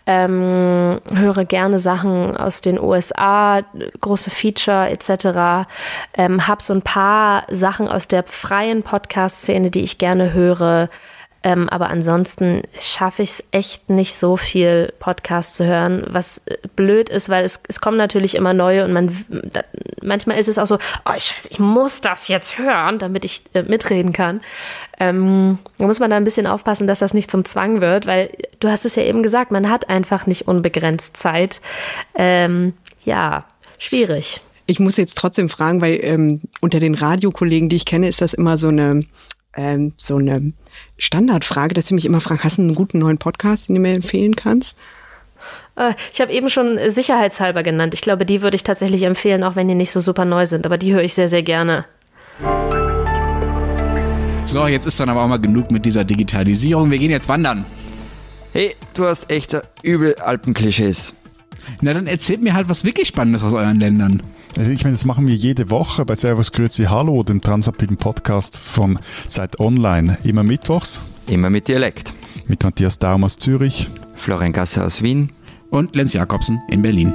ähm, höre gerne Sachen aus den USA, große Feature etc. Ähm, habe so ein paar Sachen aus der freien Podcast-Szene, die ich gerne höre. Ähm, aber ansonsten schaffe ich es echt nicht so viel Podcast zu hören, was äh, blöd ist, weil es, es kommen natürlich immer neue und man da, manchmal ist es auch so, oh scheiße, ich muss das jetzt hören, damit ich äh, mitreden kann. Ähm, da muss man da ein bisschen aufpassen, dass das nicht zum Zwang wird, weil du hast es ja eben gesagt, man hat einfach nicht unbegrenzt Zeit. Ähm, ja, schwierig. Ich muss jetzt trotzdem fragen, weil ähm, unter den Radiokollegen, die ich kenne, ist das immer so eine ähm, so eine Standardfrage, dass sie mich immer fragen, hast du einen guten neuen Podcast, den du mir empfehlen kannst? Äh, ich habe eben schon sicherheitshalber genannt. Ich glaube, die würde ich tatsächlich empfehlen, auch wenn die nicht so super neu sind. Aber die höre ich sehr, sehr gerne. So, jetzt ist dann aber auch mal genug mit dieser Digitalisierung. Wir gehen jetzt wandern. Hey, du hast echte übel Alpenklischees. Na, dann erzählt mir halt was wirklich Spannendes aus euren Ländern. Ich meine, das machen wir jede Woche bei Servus Grüezi Hallo, dem transrapiden Podcast von Zeit Online. Immer mittwochs. Immer mit Dialekt. Mit Matthias Daum aus Zürich. Florian Gasse aus Wien. Und Lenz Jakobsen in Berlin.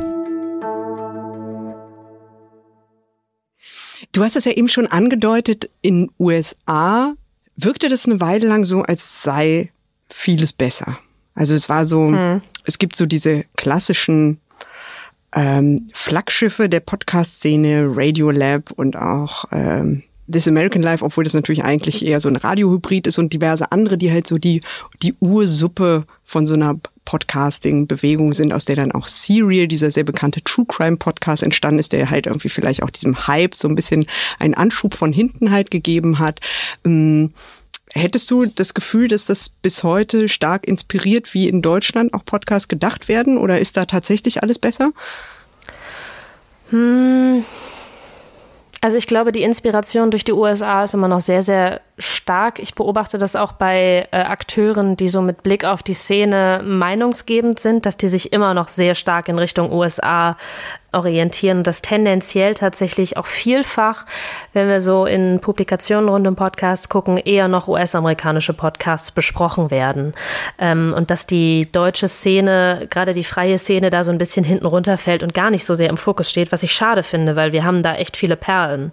Du hast es ja eben schon angedeutet, in USA wirkte das eine Weile lang so, als sei vieles besser. Also es war so, hm. es gibt so diese klassischen ähm, Flaggschiffe der Podcast-Szene, Radiolab und auch ähm, This American Life, obwohl das natürlich eigentlich eher so ein Radiohybrid ist und diverse andere, die halt so die, die Ursuppe von so einer Podcasting-Bewegung sind, aus der dann auch Serial, dieser sehr bekannte True Crime Podcast entstanden ist, der halt irgendwie vielleicht auch diesem Hype so ein bisschen einen Anschub von hinten halt gegeben hat. Ähm, Hättest du das Gefühl, dass das bis heute stark inspiriert, wie in Deutschland auch Podcasts gedacht werden? Oder ist da tatsächlich alles besser? Hm. Also ich glaube, die Inspiration durch die USA ist immer noch sehr, sehr stark. Ich beobachte das auch bei äh, Akteuren, die so mit Blick auf die Szene meinungsgebend sind, dass die sich immer noch sehr stark in Richtung USA orientieren und das tendenziell tatsächlich auch vielfach, wenn wir so in Publikationen rund um Podcasts gucken, eher noch US-amerikanische Podcasts besprochen werden. Ähm, und dass die deutsche Szene, gerade die freie Szene, da so ein bisschen hinten runterfällt und gar nicht so sehr im Fokus steht, was ich schade finde, weil wir haben da echt viele Perlen.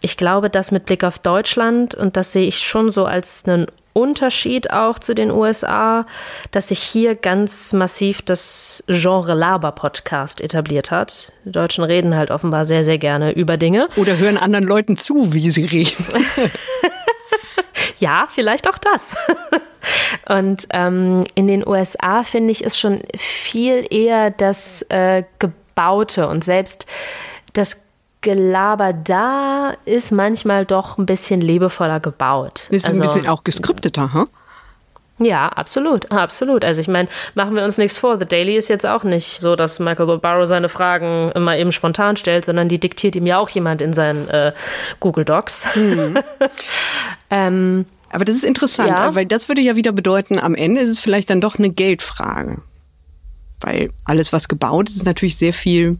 Ich glaube, dass mit Blick auf Deutschland, und das sehe ich schon so als einen Unterschied auch zu den USA, dass sich hier ganz massiv das Genre Laber-Podcast etabliert hat. Die Deutschen reden halt offenbar sehr, sehr gerne über Dinge. Oder hören anderen Leuten zu, wie sie reden. ja, vielleicht auch das. Und ähm, in den USA finde ich es schon viel eher das äh, Gebaute und selbst das Gelaber da ist manchmal doch ein bisschen liebevoller gebaut. Ist also, ein bisschen auch geskripteter, ha? Huh? Ja, absolut, absolut. Also ich meine, machen wir uns nichts vor. The Daily ist jetzt auch nicht so, dass Michael Barrow seine Fragen immer eben spontan stellt, sondern die diktiert ihm ja auch jemand in seinen äh, Google Docs. Mhm. ähm, Aber das ist interessant, ja. weil das würde ja wieder bedeuten, am Ende ist es vielleicht dann doch eine Geldfrage. Weil alles, was gebaut ist, ist natürlich sehr viel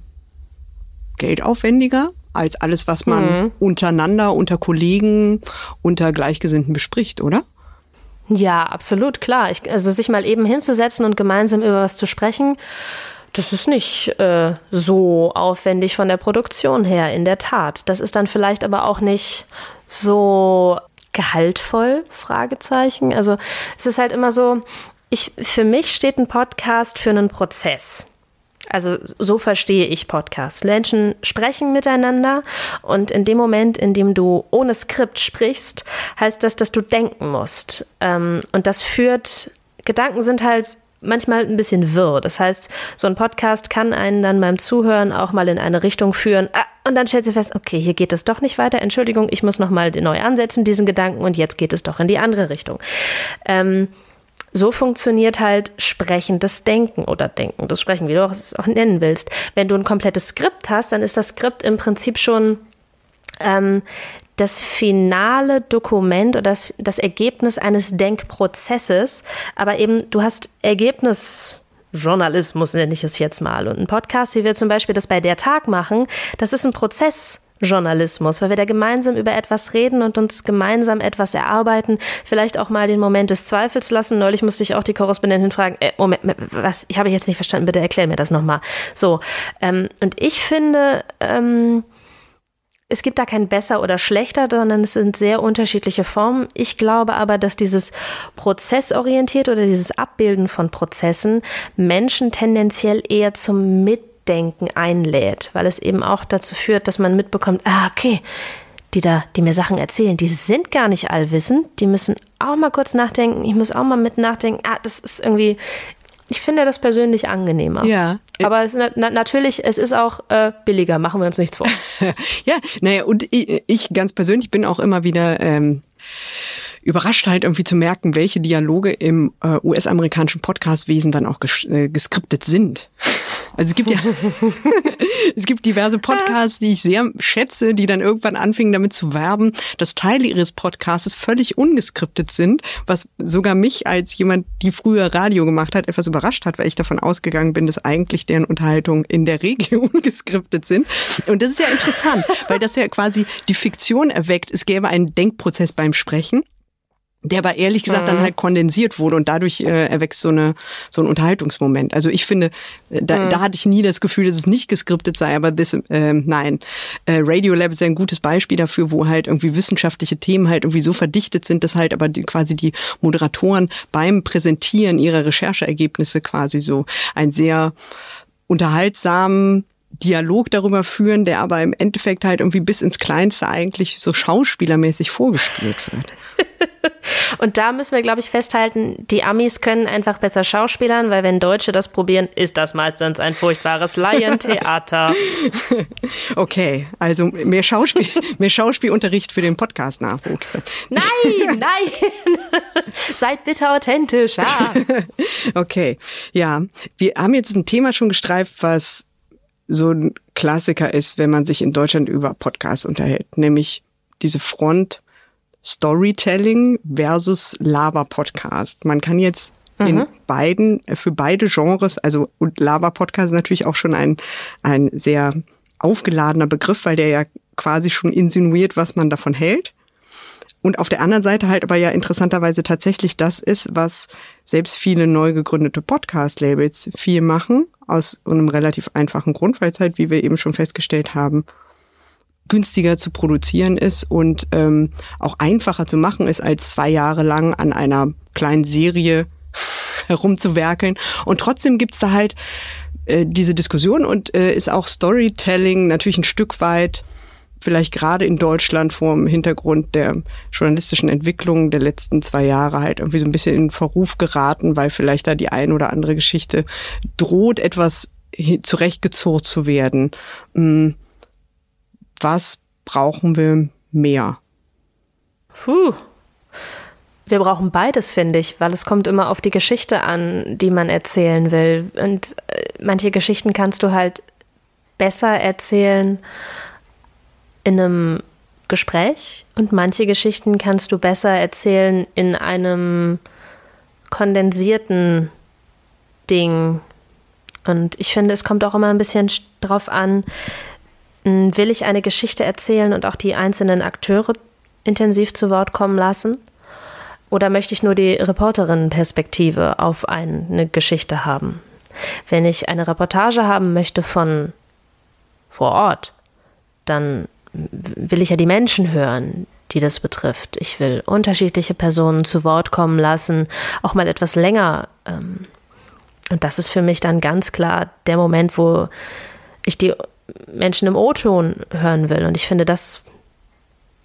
geldaufwendiger als alles, was man mhm. untereinander, unter Kollegen, unter Gleichgesinnten bespricht, oder? Ja, absolut, klar. Ich, also sich mal eben hinzusetzen und gemeinsam über was zu sprechen, das ist nicht äh, so aufwendig von der Produktion her, in der Tat. Das ist dann vielleicht aber auch nicht so gehaltvoll, Fragezeichen. Also es ist halt immer so, ich, für mich steht ein Podcast für einen Prozess. Also so verstehe ich Podcasts. Menschen sprechen miteinander und in dem Moment, in dem du ohne Skript sprichst, heißt das, dass du denken musst. Ähm, und das führt, Gedanken sind halt manchmal ein bisschen wirr. Das heißt, so ein Podcast kann einen dann beim Zuhören auch mal in eine Richtung führen. Ah, und dann stellt sie fest, okay, hier geht es doch nicht weiter. Entschuldigung, ich muss nochmal neu ansetzen, diesen Gedanken, und jetzt geht es doch in die andere Richtung. Ähm, so funktioniert halt sprechendes Denken oder Denken, das Sprechen, wie du es auch nennen willst. Wenn du ein komplettes Skript hast, dann ist das Skript im Prinzip schon ähm, das finale Dokument oder das, das Ergebnis eines Denkprozesses, aber eben du hast Ergebnisjournalismus, nenne ich es jetzt mal. Und ein Podcast, wie wir zum Beispiel das bei der Tag machen, das ist ein Prozess. Journalismus, weil wir da gemeinsam über etwas reden und uns gemeinsam etwas erarbeiten, vielleicht auch mal den Moment des Zweifels lassen. Neulich musste ich auch die Korrespondentin fragen, äh, Moment, was, ich habe jetzt nicht verstanden, bitte erklär mir das nochmal. So, ähm, und ich finde, ähm, es gibt da kein besser oder schlechter, sondern es sind sehr unterschiedliche Formen. Ich glaube aber, dass dieses prozessorientiert oder dieses Abbilden von Prozessen Menschen tendenziell eher zum Mit Mitdenken einlädt, weil es eben auch dazu führt, dass man mitbekommt, ah, okay, die da, die mir Sachen erzählen, die sind gar nicht allwissend, die müssen auch mal kurz nachdenken, ich muss auch mal mit nachdenken, ah, das ist irgendwie, ich finde das persönlich angenehmer. Ja. Aber es, na, natürlich, es ist auch äh, billiger, machen wir uns nichts vor. ja, naja, und ich, ich, ganz persönlich bin auch immer wieder ähm, überrascht halt irgendwie zu merken, welche Dialoge im äh, US-amerikanischen Podcastwesen dann auch ges äh, geskriptet sind. Also es gibt ja, es gibt diverse Podcasts, die ich sehr schätze, die dann irgendwann anfingen damit zu werben, dass Teile ihres Podcasts völlig ungeskriptet sind, was sogar mich als jemand, die früher Radio gemacht hat, etwas überrascht hat, weil ich davon ausgegangen bin, dass eigentlich deren Unterhaltungen in der Regel ungeskriptet sind. Und das ist ja interessant, weil das ja quasi die Fiktion erweckt, es gäbe einen Denkprozess beim Sprechen der aber ehrlich gesagt mhm. dann halt kondensiert wurde und dadurch äh, erwächst so eine so ein Unterhaltungsmoment. Also ich finde, äh, da, mhm. da hatte ich nie das Gefühl, dass es nicht geskriptet sei, aber das, äh, nein, äh, Radio Lab ist ja ein gutes Beispiel dafür, wo halt irgendwie wissenschaftliche Themen halt irgendwie so verdichtet sind, dass halt aber die, quasi die Moderatoren beim Präsentieren ihrer Rechercheergebnisse quasi so ein sehr unterhaltsamen Dialog darüber führen, der aber im Endeffekt halt irgendwie bis ins Kleinste eigentlich so schauspielermäßig vorgespielt wird. Und da müssen wir, glaube ich, festhalten, die Amis können einfach besser Schauspielern, weil wenn Deutsche das probieren, ist das meistens ein furchtbares Laientheater. Okay, also mehr, Schauspiel, mehr Schauspielunterricht für den Podcast-Nachwuchs. Nein, nein! Seid bitte authentisch. Ja. Okay, ja. Wir haben jetzt ein Thema schon gestreift, was so ein Klassiker ist, wenn man sich in Deutschland über Podcasts unterhält, nämlich diese Front Storytelling versus Lava-Podcast. Man kann jetzt mhm. in beiden, für beide Genres, also und Lava-Podcast ist natürlich auch schon ein, ein sehr aufgeladener Begriff, weil der ja quasi schon insinuiert, was man davon hält. Und auf der anderen Seite halt aber ja interessanterweise tatsächlich das ist, was selbst viele neu gegründete Podcast-Labels viel machen, aus einem relativ einfachen Grund, weil es halt, wie wir eben schon festgestellt haben, günstiger zu produzieren ist und ähm, auch einfacher zu machen ist, als zwei Jahre lang an einer kleinen Serie herumzuwerkeln. Und trotzdem gibt's da halt äh, diese Diskussion und äh, ist auch Storytelling natürlich ein Stück weit vielleicht gerade in Deutschland vor dem Hintergrund der journalistischen Entwicklung der letzten zwei Jahre halt irgendwie so ein bisschen in Verruf geraten, weil vielleicht da die ein oder andere Geschichte droht, etwas zurechtgezurrt zu werden. Hm, was brauchen wir mehr? Puh. Wir brauchen beides, finde ich, weil es kommt immer auf die Geschichte an, die man erzählen will. Und äh, manche Geschichten kannst du halt besser erzählen in einem Gespräch und manche Geschichten kannst du besser erzählen in einem kondensierten Ding. Und ich finde, es kommt auch immer ein bisschen drauf an, will ich eine Geschichte erzählen und auch die einzelnen Akteure intensiv zu Wort kommen lassen? Oder möchte ich nur die Reporterinnenperspektive auf eine Geschichte haben? Wenn ich eine Reportage haben möchte von vor Ort, dann will ich ja die Menschen hören, die das betrifft. Ich will unterschiedliche Personen zu Wort kommen lassen, auch mal etwas länger. Ähm, und das ist für mich dann ganz klar der Moment, wo ich die Menschen im O-Ton hören will. Und ich finde, das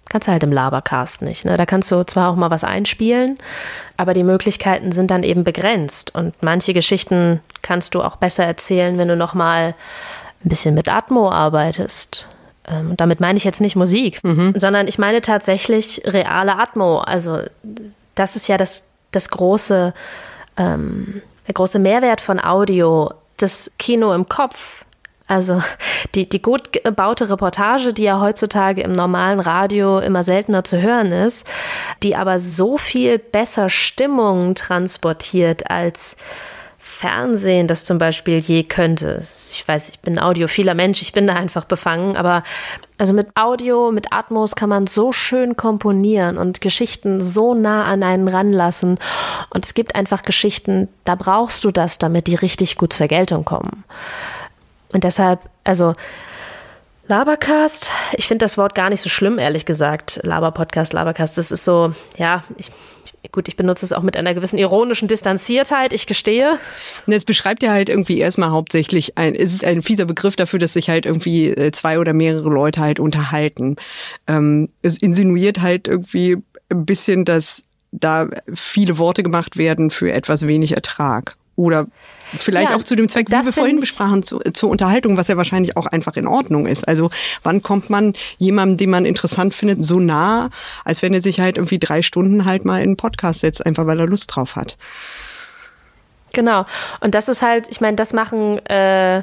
Kannst du halt im Labercast nicht. Ne? Da kannst du zwar auch mal was einspielen, aber die Möglichkeiten sind dann eben begrenzt. Und manche Geschichten kannst du auch besser erzählen, wenn du noch mal ein bisschen mit Atmo arbeitest. Ähm, und damit meine ich jetzt nicht Musik, mhm. sondern ich meine tatsächlich reale Atmo. Also das ist ja das, das große, ähm, der große Mehrwert von Audio. Das Kino im Kopf also die, die gut gebaute Reportage, die ja heutzutage im normalen Radio immer seltener zu hören ist, die aber so viel besser Stimmung transportiert als Fernsehen das zum Beispiel je könnte. Ich weiß, ich bin audiophiler Mensch, ich bin da einfach befangen, aber also mit Audio, mit Atmos kann man so schön komponieren und Geschichten so nah an einen ranlassen. Und es gibt einfach Geschichten, da brauchst du das, damit die richtig gut zur Geltung kommen. Und deshalb, also Labercast, ich finde das Wort gar nicht so schlimm, ehrlich gesagt. Laberpodcast, Labercast, das ist so, ja, ich, gut, ich benutze es auch mit einer gewissen ironischen Distanziertheit, ich gestehe. Es beschreibt ja halt irgendwie erstmal hauptsächlich ein, es ist ein fieser Begriff dafür, dass sich halt irgendwie äh, zwei oder mehrere Leute halt unterhalten. Ähm, es insinuiert halt irgendwie ein bisschen, dass da viele Worte gemacht werden für etwas wenig Ertrag. Oder Vielleicht ja, auch zu dem Zweck, wie wir vorhin besprachen, zu, zur Unterhaltung, was ja wahrscheinlich auch einfach in Ordnung ist. Also wann kommt man jemandem, den man interessant findet, so nah, als wenn er sich halt irgendwie drei Stunden halt mal in einen Podcast setzt, einfach weil er Lust drauf hat. Genau. Und das ist halt, ich meine, das machen äh,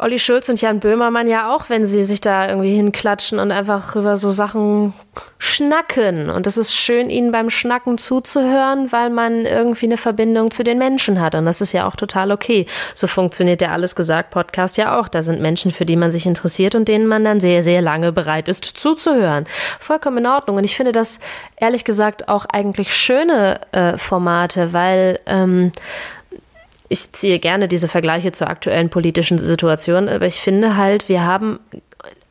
Olli Schulz und Jan Böhmermann ja auch, wenn sie sich da irgendwie hinklatschen und einfach über so Sachen schnacken. Und es ist schön, ihnen beim Schnacken zuzuhören, weil man irgendwie eine Verbindung zu den Menschen hat. Und das ist ja auch total okay. So funktioniert der Alles gesagt Podcast ja auch. Da sind Menschen, für die man sich interessiert und denen man dann sehr, sehr lange bereit ist zuzuhören. Vollkommen in Ordnung. Und ich finde das ehrlich gesagt auch eigentlich schöne äh, Formate, weil ähm, ich ziehe gerne diese Vergleiche zur aktuellen politischen Situation, aber ich finde halt, wir haben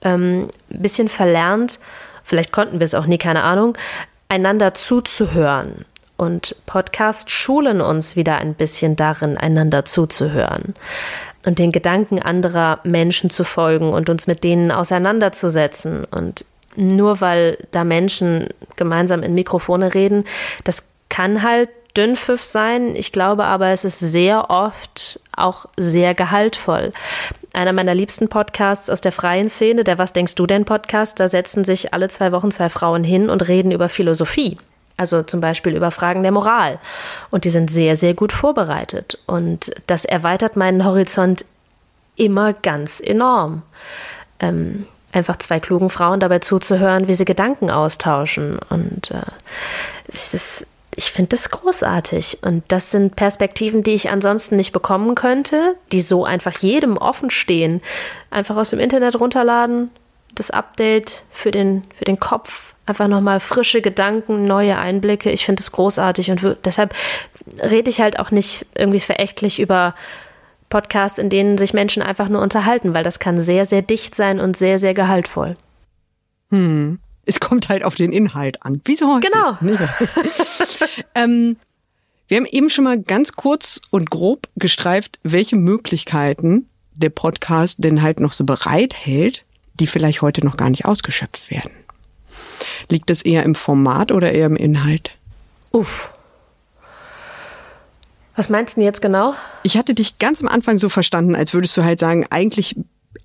ähm, ein bisschen verlernt, vielleicht konnten wir es auch nie, keine Ahnung, einander zuzuhören. Und Podcasts schulen uns wieder ein bisschen darin, einander zuzuhören und den Gedanken anderer Menschen zu folgen und uns mit denen auseinanderzusetzen. Und nur weil da Menschen gemeinsam in Mikrofone reden, das kann halt Dünnpfiff sein. Ich glaube aber, es ist sehr oft auch sehr gehaltvoll. Einer meiner liebsten Podcasts aus der freien Szene, der Was denkst du denn Podcast, da setzen sich alle zwei Wochen zwei Frauen hin und reden über Philosophie. Also zum Beispiel über Fragen der Moral. Und die sind sehr, sehr gut vorbereitet. Und das erweitert meinen Horizont immer ganz enorm. Ähm, einfach zwei klugen Frauen dabei zuzuhören, wie sie Gedanken austauschen. Und äh, es ist ich finde das großartig. Und das sind Perspektiven, die ich ansonsten nicht bekommen könnte, die so einfach jedem offen stehen. Einfach aus dem Internet runterladen, das Update für den, für den Kopf, einfach nochmal frische Gedanken, neue Einblicke. Ich finde es großartig und deshalb rede ich halt auch nicht irgendwie verächtlich über Podcasts, in denen sich Menschen einfach nur unterhalten, weil das kann sehr, sehr dicht sein und sehr, sehr gehaltvoll. Hm. Es kommt halt auf den Inhalt an. Wie so häufig. Genau. ähm, wir haben eben schon mal ganz kurz und grob gestreift, welche Möglichkeiten der Podcast denn halt noch so bereithält, die vielleicht heute noch gar nicht ausgeschöpft werden. Liegt das eher im Format oder eher im Inhalt? Uff. Was meinst du denn jetzt genau? Ich hatte dich ganz am Anfang so verstanden, als würdest du halt sagen, eigentlich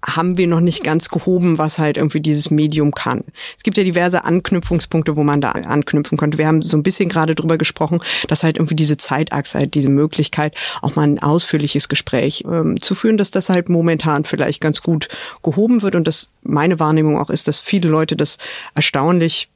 haben wir noch nicht ganz gehoben, was halt irgendwie dieses Medium kann. Es gibt ja diverse Anknüpfungspunkte, wo man da anknüpfen könnte. Wir haben so ein bisschen gerade drüber gesprochen, dass halt irgendwie diese Zeitachse, halt diese Möglichkeit, auch mal ein ausführliches Gespräch ähm, zu führen, dass das halt momentan vielleicht ganz gut gehoben wird und dass meine Wahrnehmung auch ist, dass viele Leute das erstaunlich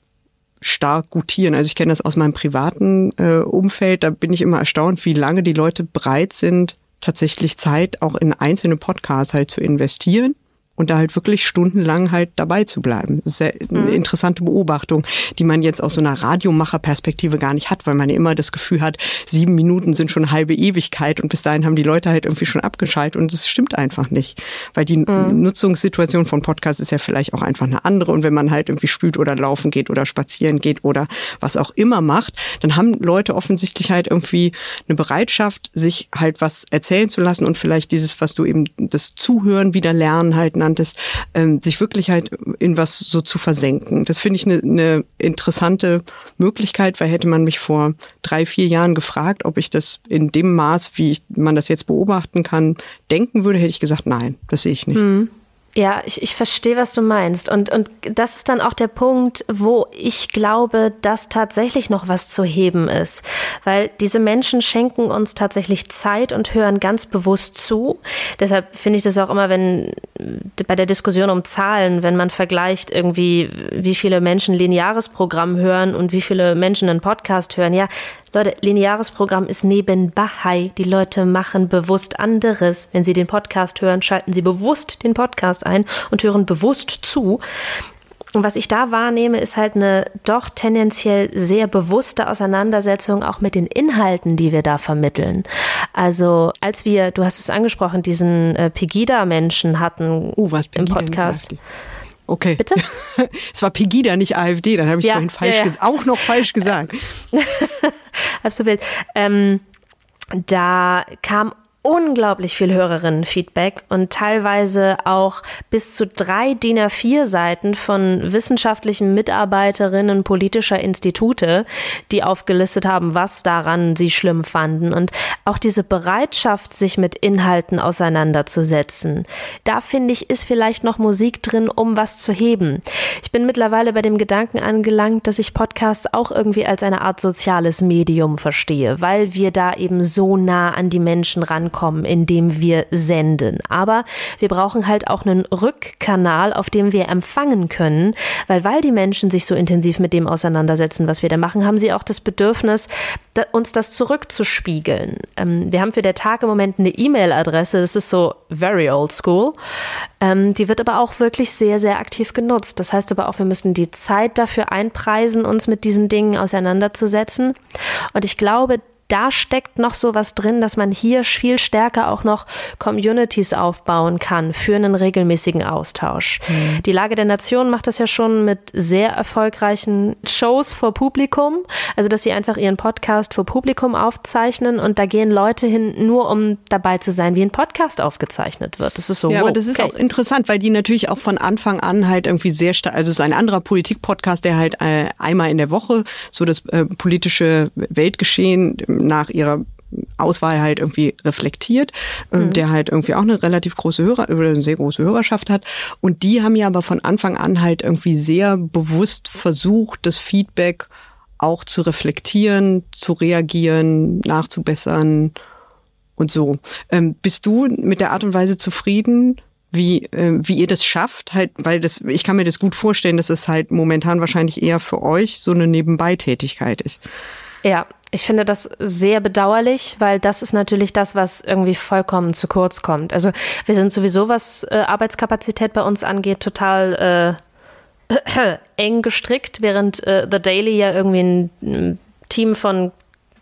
stark gutieren. Also ich kenne das aus meinem privaten äh, Umfeld. Da bin ich immer erstaunt, wie lange die Leute bereit sind, tatsächlich Zeit auch in einzelne Podcasts halt zu investieren und da halt wirklich stundenlang halt dabei zu bleiben. Das ist ja eine mhm. interessante Beobachtung, die man jetzt aus so einer Radiomacherperspektive gar nicht hat, weil man ja immer das Gefühl hat, sieben Minuten sind schon halbe Ewigkeit und bis dahin haben die Leute halt irgendwie schon abgeschaltet und es stimmt einfach nicht, weil die mhm. Nutzungssituation von Podcasts ist ja vielleicht auch einfach eine andere und wenn man halt irgendwie spült oder laufen geht oder spazieren geht oder was auch immer macht, dann haben Leute offensichtlich halt irgendwie eine Bereitschaft, sich halt was erzählen zu lassen und vielleicht dieses, was du eben das Zuhören wieder lernen halt nanntest, ähm, sich wirklich halt in was so zu versenken. Das finde ich eine ne interessante Möglichkeit, weil hätte man mich vor drei, vier Jahren gefragt, ob ich das in dem Maß, wie ich, man das jetzt beobachten kann, denken würde, hätte ich gesagt, nein, das sehe ich nicht. Mhm. Ja, ich, ich verstehe, was du meinst. Und, und das ist dann auch der Punkt, wo ich glaube, dass tatsächlich noch was zu heben ist. Weil diese Menschen schenken uns tatsächlich Zeit und hören ganz bewusst zu. Deshalb finde ich das auch immer, wenn bei der Diskussion um Zahlen, wenn man vergleicht irgendwie, wie viele Menschen lineares Programm hören und wie viele Menschen einen Podcast hören. Ja, Leute, lineares Programm ist nebenbei. Die Leute machen bewusst anderes. Wenn sie den Podcast hören, schalten sie bewusst den Podcast ein und hören bewusst zu. Und was ich da wahrnehme, ist halt eine doch tendenziell sehr bewusste Auseinandersetzung auch mit den Inhalten, die wir da vermitteln. Also als wir, du hast es angesprochen, diesen äh, Pegida-Menschen hatten uh, was im Podcast. Okay. Bitte? es war Pegida, nicht AfD, dann habe ich es Ja, vorhin falsch ja, ja. auch noch falsch gesagt. Wild. Ähm, da kam unglaublich viel Hörerinnenfeedback und teilweise auch bis zu drei DIN A4 Seiten von wissenschaftlichen Mitarbeiterinnen politischer Institute, die aufgelistet haben, was daran sie schlimm fanden. Und auch diese Bereitschaft, sich mit Inhalten auseinanderzusetzen, da finde ich, ist vielleicht noch Musik drin, um was zu heben. Ich bin mittlerweile bei dem Gedanken angelangt, dass ich Podcasts auch irgendwie als eine Art soziales Medium verstehe, weil wir da eben so nah an die Menschen rankommen, indem wir senden. Aber wir brauchen halt auch einen Rückkanal, auf dem wir empfangen können, weil weil die Menschen sich so intensiv mit dem auseinandersetzen, was wir da machen, haben sie auch das Bedürfnis, uns das zurückzuspiegeln. Ähm, wir haben für der Tag im Moment eine E-Mail-Adresse, das ist so very old school. Ähm, die wird aber auch wirklich sehr, sehr aktiv genutzt. Das heißt aber auch, wir müssen die Zeit dafür einpreisen, uns mit diesen Dingen auseinanderzusetzen. Und ich glaube, da steckt noch so was drin, dass man hier viel stärker auch noch Communities aufbauen kann für einen regelmäßigen Austausch. Die Lage der Nation macht das ja schon mit sehr erfolgreichen Shows vor Publikum, also dass sie einfach ihren Podcast vor Publikum aufzeichnen und da gehen Leute hin, nur um dabei zu sein, wie ein Podcast aufgezeichnet wird. Das ist so. Ja, wow, aber das ist okay. auch interessant, weil die natürlich auch von Anfang an halt irgendwie sehr stark, also es ist ein anderer Politik-Podcast, der halt äh, einmal in der Woche so das äh, politische Weltgeschehen nach ihrer Auswahl halt irgendwie reflektiert, äh, der halt irgendwie auch eine relativ große Hörer oder eine sehr große Hörerschaft hat. Und die haben ja aber von Anfang an halt irgendwie sehr bewusst versucht, das Feedback auch zu reflektieren, zu reagieren, nachzubessern und so. Ähm, bist du mit der Art und Weise zufrieden, wie, äh, wie ihr das schafft? Halt, weil das, ich kann mir das gut vorstellen, dass es halt momentan wahrscheinlich eher für euch so eine Nebenbeitätigkeit ist. Ja, ich finde das sehr bedauerlich, weil das ist natürlich das, was irgendwie vollkommen zu kurz kommt. Also wir sind sowieso, was äh, Arbeitskapazität bei uns angeht, total äh, eng gestrickt, während äh, The Daily ja irgendwie ein, ein Team von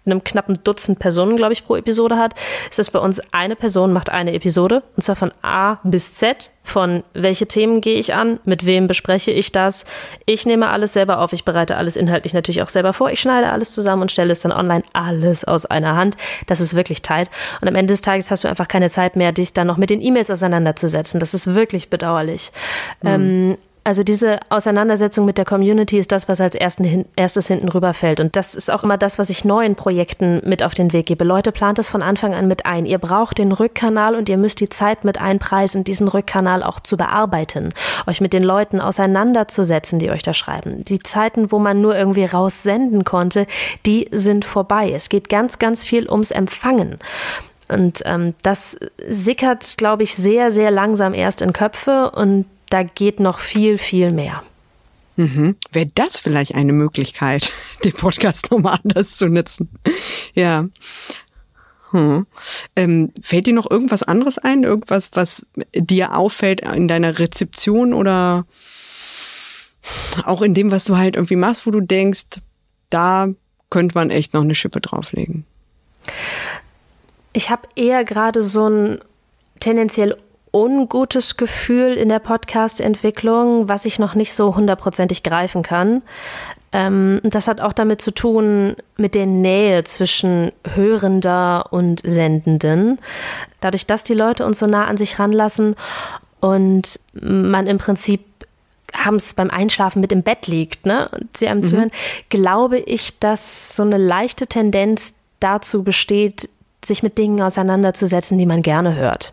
einem knappen Dutzend Personen, glaube ich, pro Episode hat, ist es bei uns eine Person macht eine Episode und zwar von A bis Z. Von welche Themen gehe ich an, mit wem bespreche ich das. Ich nehme alles selber auf, ich bereite alles inhaltlich natürlich auch selber vor, ich schneide alles zusammen und stelle es dann online alles aus einer Hand. Das ist wirklich tight. Und am Ende des Tages hast du einfach keine Zeit mehr, dich dann noch mit den E-Mails auseinanderzusetzen. Das ist wirklich bedauerlich. Mhm. Ähm, also diese Auseinandersetzung mit der Community ist das, was als ersten, erstes hinten rüberfällt. Und das ist auch immer das, was ich neuen Projekten mit auf den Weg gebe. Leute, plant es von Anfang an mit ein. Ihr braucht den Rückkanal und ihr müsst die Zeit mit einpreisen, diesen Rückkanal auch zu bearbeiten, euch mit den Leuten auseinanderzusetzen, die euch da schreiben. Die Zeiten, wo man nur irgendwie raussenden konnte, die sind vorbei. Es geht ganz, ganz viel ums Empfangen. Und ähm, das sickert, glaube ich, sehr, sehr langsam erst in Köpfe und da geht noch viel, viel mehr. Mhm. Wäre das vielleicht eine Möglichkeit, den Podcast nochmal anders zu nutzen? Ja. Hm. Ähm, fällt dir noch irgendwas anderes ein? Irgendwas, was dir auffällt in deiner Rezeption oder auch in dem, was du halt irgendwie machst, wo du denkst, da könnte man echt noch eine Schippe drauflegen? Ich habe eher gerade so ein tendenziell ungutes Gefühl in der Podcast-Entwicklung, was ich noch nicht so hundertprozentig greifen kann. Ähm, das hat auch damit zu tun, mit der Nähe zwischen Hörender und Sendenden. Dadurch, dass die Leute uns so nah an sich ranlassen und man im Prinzip abends beim Einschlafen mit im Bett liegt, ne, und sie einem mhm. zuhören, glaube ich, dass so eine leichte Tendenz dazu besteht, sich mit Dingen auseinanderzusetzen, die man gerne hört.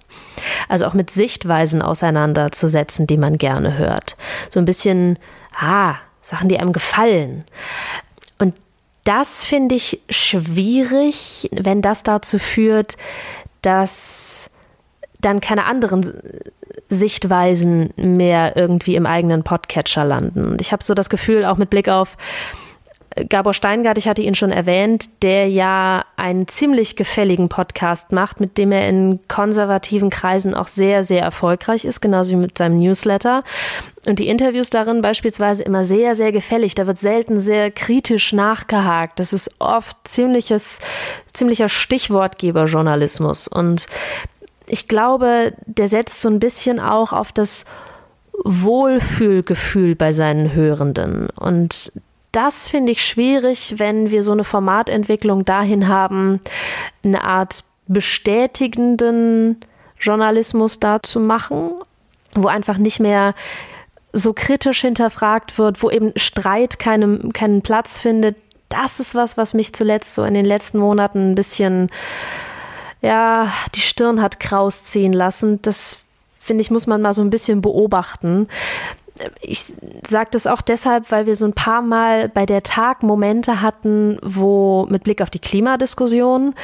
Also auch mit Sichtweisen auseinanderzusetzen, die man gerne hört. So ein bisschen, ah, Sachen, die einem gefallen. Und das finde ich schwierig, wenn das dazu führt, dass dann keine anderen Sichtweisen mehr irgendwie im eigenen Podcatcher landen. Und ich habe so das Gefühl, auch mit Blick auf Gabor Steingart, ich hatte ihn schon erwähnt, der ja einen ziemlich gefälligen Podcast macht, mit dem er in konservativen Kreisen auch sehr, sehr erfolgreich ist, genauso wie mit seinem Newsletter. Und die Interviews darin beispielsweise immer sehr, sehr gefällig. Da wird selten sehr kritisch nachgehakt. Das ist oft ziemliches, ziemlicher Stichwortgeberjournalismus. Und ich glaube, der setzt so ein bisschen auch auf das Wohlfühlgefühl bei seinen Hörenden. Und das finde ich schwierig, wenn wir so eine Formatentwicklung dahin haben, eine Art bestätigenden Journalismus da zu machen, wo einfach nicht mehr so kritisch hinterfragt wird, wo eben Streit keinen, keinen Platz findet. Das ist was, was mich zuletzt so in den letzten Monaten ein bisschen, ja, die Stirn hat kraus ziehen lassen. Das finde ich, muss man mal so ein bisschen beobachten ich sage das auch deshalb, weil wir so ein paar Mal bei der Tag Momente hatten, wo mit Blick auf die Klimadiskussion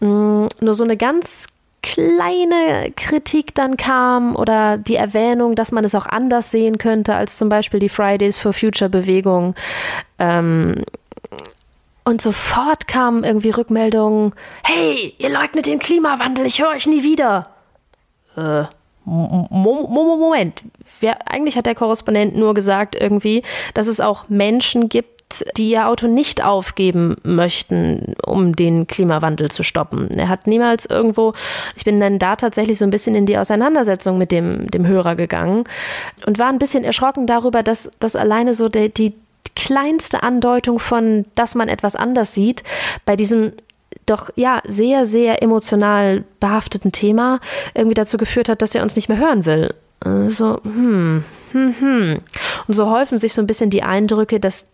mm, nur so eine ganz kleine Kritik dann kam oder die Erwähnung, dass man es auch anders sehen könnte als zum Beispiel die Fridays for Future Bewegung. Ähm, und sofort kamen irgendwie Rückmeldungen, hey, ihr leugnet den Klimawandel, ich höre euch nie wieder. Äh, Moment, eigentlich hat der Korrespondent nur gesagt irgendwie, dass es auch Menschen gibt, die ihr Auto nicht aufgeben möchten, um den Klimawandel zu stoppen. Er hat niemals irgendwo, ich bin dann da tatsächlich so ein bisschen in die Auseinandersetzung mit dem, dem Hörer gegangen und war ein bisschen erschrocken darüber, dass das alleine so der, die kleinste Andeutung von, dass man etwas anders sieht, bei diesem doch ja sehr, sehr emotional behafteten Thema irgendwie dazu geführt hat, dass er uns nicht mehr hören will. So, hm, hm, hm. Und so häufen sich so ein bisschen die Eindrücke, dass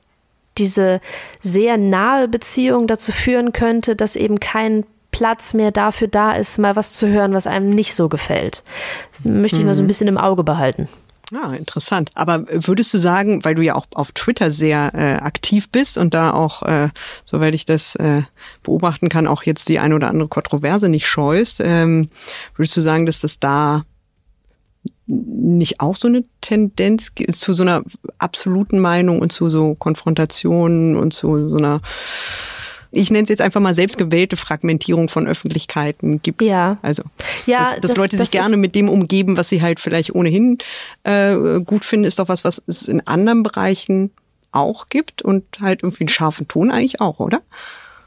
diese sehr nahe Beziehung dazu führen könnte, dass eben kein Platz mehr dafür da ist, mal was zu hören, was einem nicht so gefällt. Das möchte ich mal so ein mhm. bisschen im Auge behalten. Ah, interessant. Aber würdest du sagen, weil du ja auch auf Twitter sehr äh, aktiv bist und da auch, äh, soweit ich das äh, beobachten kann, auch jetzt die eine oder andere Kontroverse nicht scheust, ähm, würdest du sagen, dass das da nicht auch so eine Tendenz zu so einer absoluten Meinung und zu so Konfrontationen und zu so einer ich nenne es jetzt einfach mal selbstgewählte Fragmentierung von Öffentlichkeiten gibt. Ja. Also, ja, dass, dass das, Leute sich gerne mit dem umgeben, was sie halt vielleicht ohnehin äh, gut finden, ist doch was, was es in anderen Bereichen auch gibt und halt irgendwie einen scharfen Ton eigentlich auch, oder?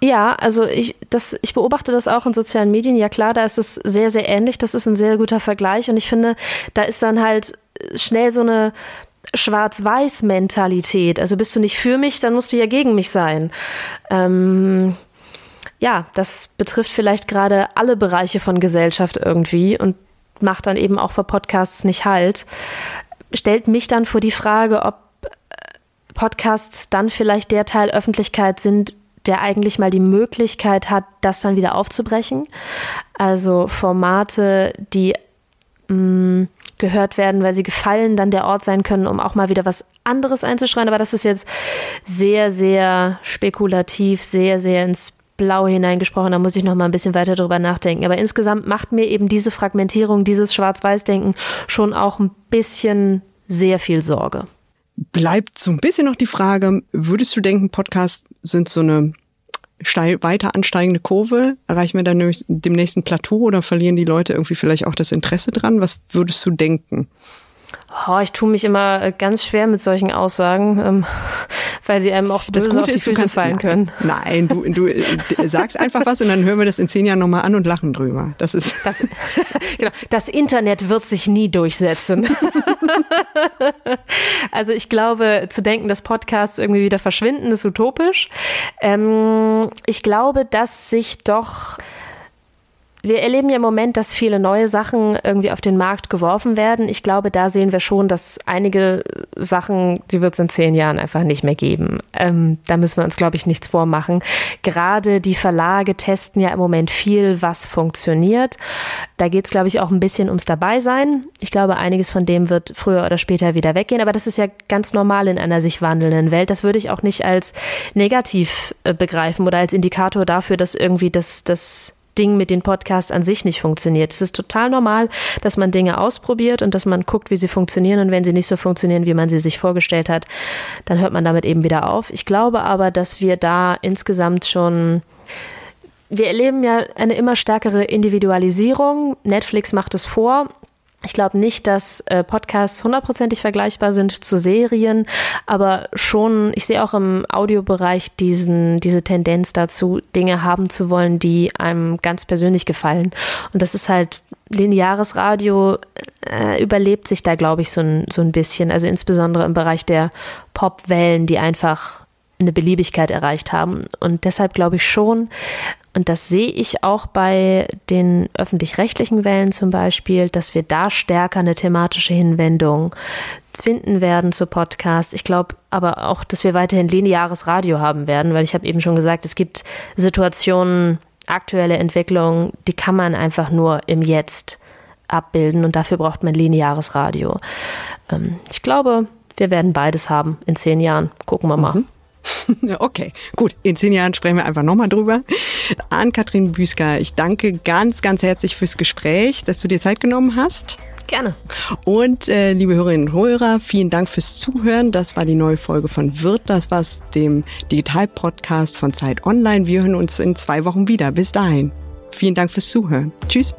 Ja, also ich, das, ich beobachte das auch in sozialen Medien. Ja klar, da ist es sehr, sehr ähnlich. Das ist ein sehr guter Vergleich. Und ich finde, da ist dann halt schnell so eine Schwarz-Weiß-Mentalität. Also bist du nicht für mich, dann musst du ja gegen mich sein. Ähm, ja, das betrifft vielleicht gerade alle Bereiche von Gesellschaft irgendwie und macht dann eben auch für Podcasts nicht halt. Stellt mich dann vor die Frage, ob Podcasts dann vielleicht der Teil Öffentlichkeit sind, der eigentlich mal die Möglichkeit hat, das dann wieder aufzubrechen. Also Formate, die mh, gehört werden, weil sie gefallen, dann der Ort sein können, um auch mal wieder was anderes einzuschreien. Aber das ist jetzt sehr, sehr spekulativ, sehr, sehr ins Blau hineingesprochen. Da muss ich noch mal ein bisschen weiter drüber nachdenken. Aber insgesamt macht mir eben diese Fragmentierung, dieses Schwarz-Weiß-Denken schon auch ein bisschen sehr viel Sorge bleibt so ein bisschen noch die Frage, würdest du denken, Podcasts sind so eine steil, weiter ansteigende Kurve? Erreichen wir dann nämlich dem nächsten Plateau oder verlieren die Leute irgendwie vielleicht auch das Interesse dran? Was würdest du denken? Oh, ich tue mich immer äh, ganz schwer mit solchen Aussagen, ähm, weil sie einem auch böse das Gute auf die ist, Füße kannst, fallen können. Nein, du, du äh, sagst einfach was und dann hören wir das in zehn Jahren nochmal an und lachen drüber. Das ist das, genau, das Internet wird sich nie durchsetzen. also ich glaube, zu denken, dass Podcasts irgendwie wieder verschwinden, ist utopisch. Ähm, ich glaube, dass sich doch wir erleben ja im Moment, dass viele neue Sachen irgendwie auf den Markt geworfen werden. Ich glaube, da sehen wir schon, dass einige Sachen, die wird es in zehn Jahren einfach nicht mehr geben. Ähm, da müssen wir uns, glaube ich, nichts vormachen. Gerade die Verlage testen ja im Moment viel, was funktioniert. Da geht es, glaube ich, auch ein bisschen ums Dabeisein. Ich glaube, einiges von dem wird früher oder später wieder weggehen. Aber das ist ja ganz normal in einer sich wandelnden Welt. Das würde ich auch nicht als negativ äh, begreifen oder als Indikator dafür, dass irgendwie das, das Ding mit den Podcasts an sich nicht funktioniert. Es ist total normal, dass man Dinge ausprobiert und dass man guckt, wie sie funktionieren. Und wenn sie nicht so funktionieren, wie man sie sich vorgestellt hat, dann hört man damit eben wieder auf. Ich glaube aber, dass wir da insgesamt schon wir erleben ja eine immer stärkere Individualisierung. Netflix macht es vor. Ich glaube nicht, dass äh, Podcasts hundertprozentig vergleichbar sind zu Serien, aber schon, ich sehe auch im Audiobereich diesen, diese Tendenz dazu, Dinge haben zu wollen, die einem ganz persönlich gefallen. Und das ist halt, lineares Radio äh, überlebt sich da, glaube ich, so ein, so ein bisschen. Also insbesondere im Bereich der Popwellen, die einfach eine Beliebigkeit erreicht haben. Und deshalb glaube ich schon, und das sehe ich auch bei den öffentlich-rechtlichen Wellen zum Beispiel, dass wir da stärker eine thematische Hinwendung finden werden zu Podcasts. Ich glaube aber auch, dass wir weiterhin lineares Radio haben werden, weil ich habe eben schon gesagt, es gibt Situationen, aktuelle Entwicklungen, die kann man einfach nur im Jetzt abbilden und dafür braucht man lineares Radio. Ähm, ich glaube, wir werden beides haben in zehn Jahren. Gucken wir mal. Mhm. Okay, gut. In zehn Jahren sprechen wir einfach nochmal drüber. An Katrin Büsker, ich danke ganz, ganz herzlich fürs Gespräch, dass du dir Zeit genommen hast. Gerne. Und äh, liebe Hörerinnen und Hörer, vielen Dank fürs Zuhören. Das war die neue Folge von Wirt, das war's, dem Digital-Podcast von Zeit Online. Wir hören uns in zwei Wochen wieder. Bis dahin. Vielen Dank fürs Zuhören. Tschüss.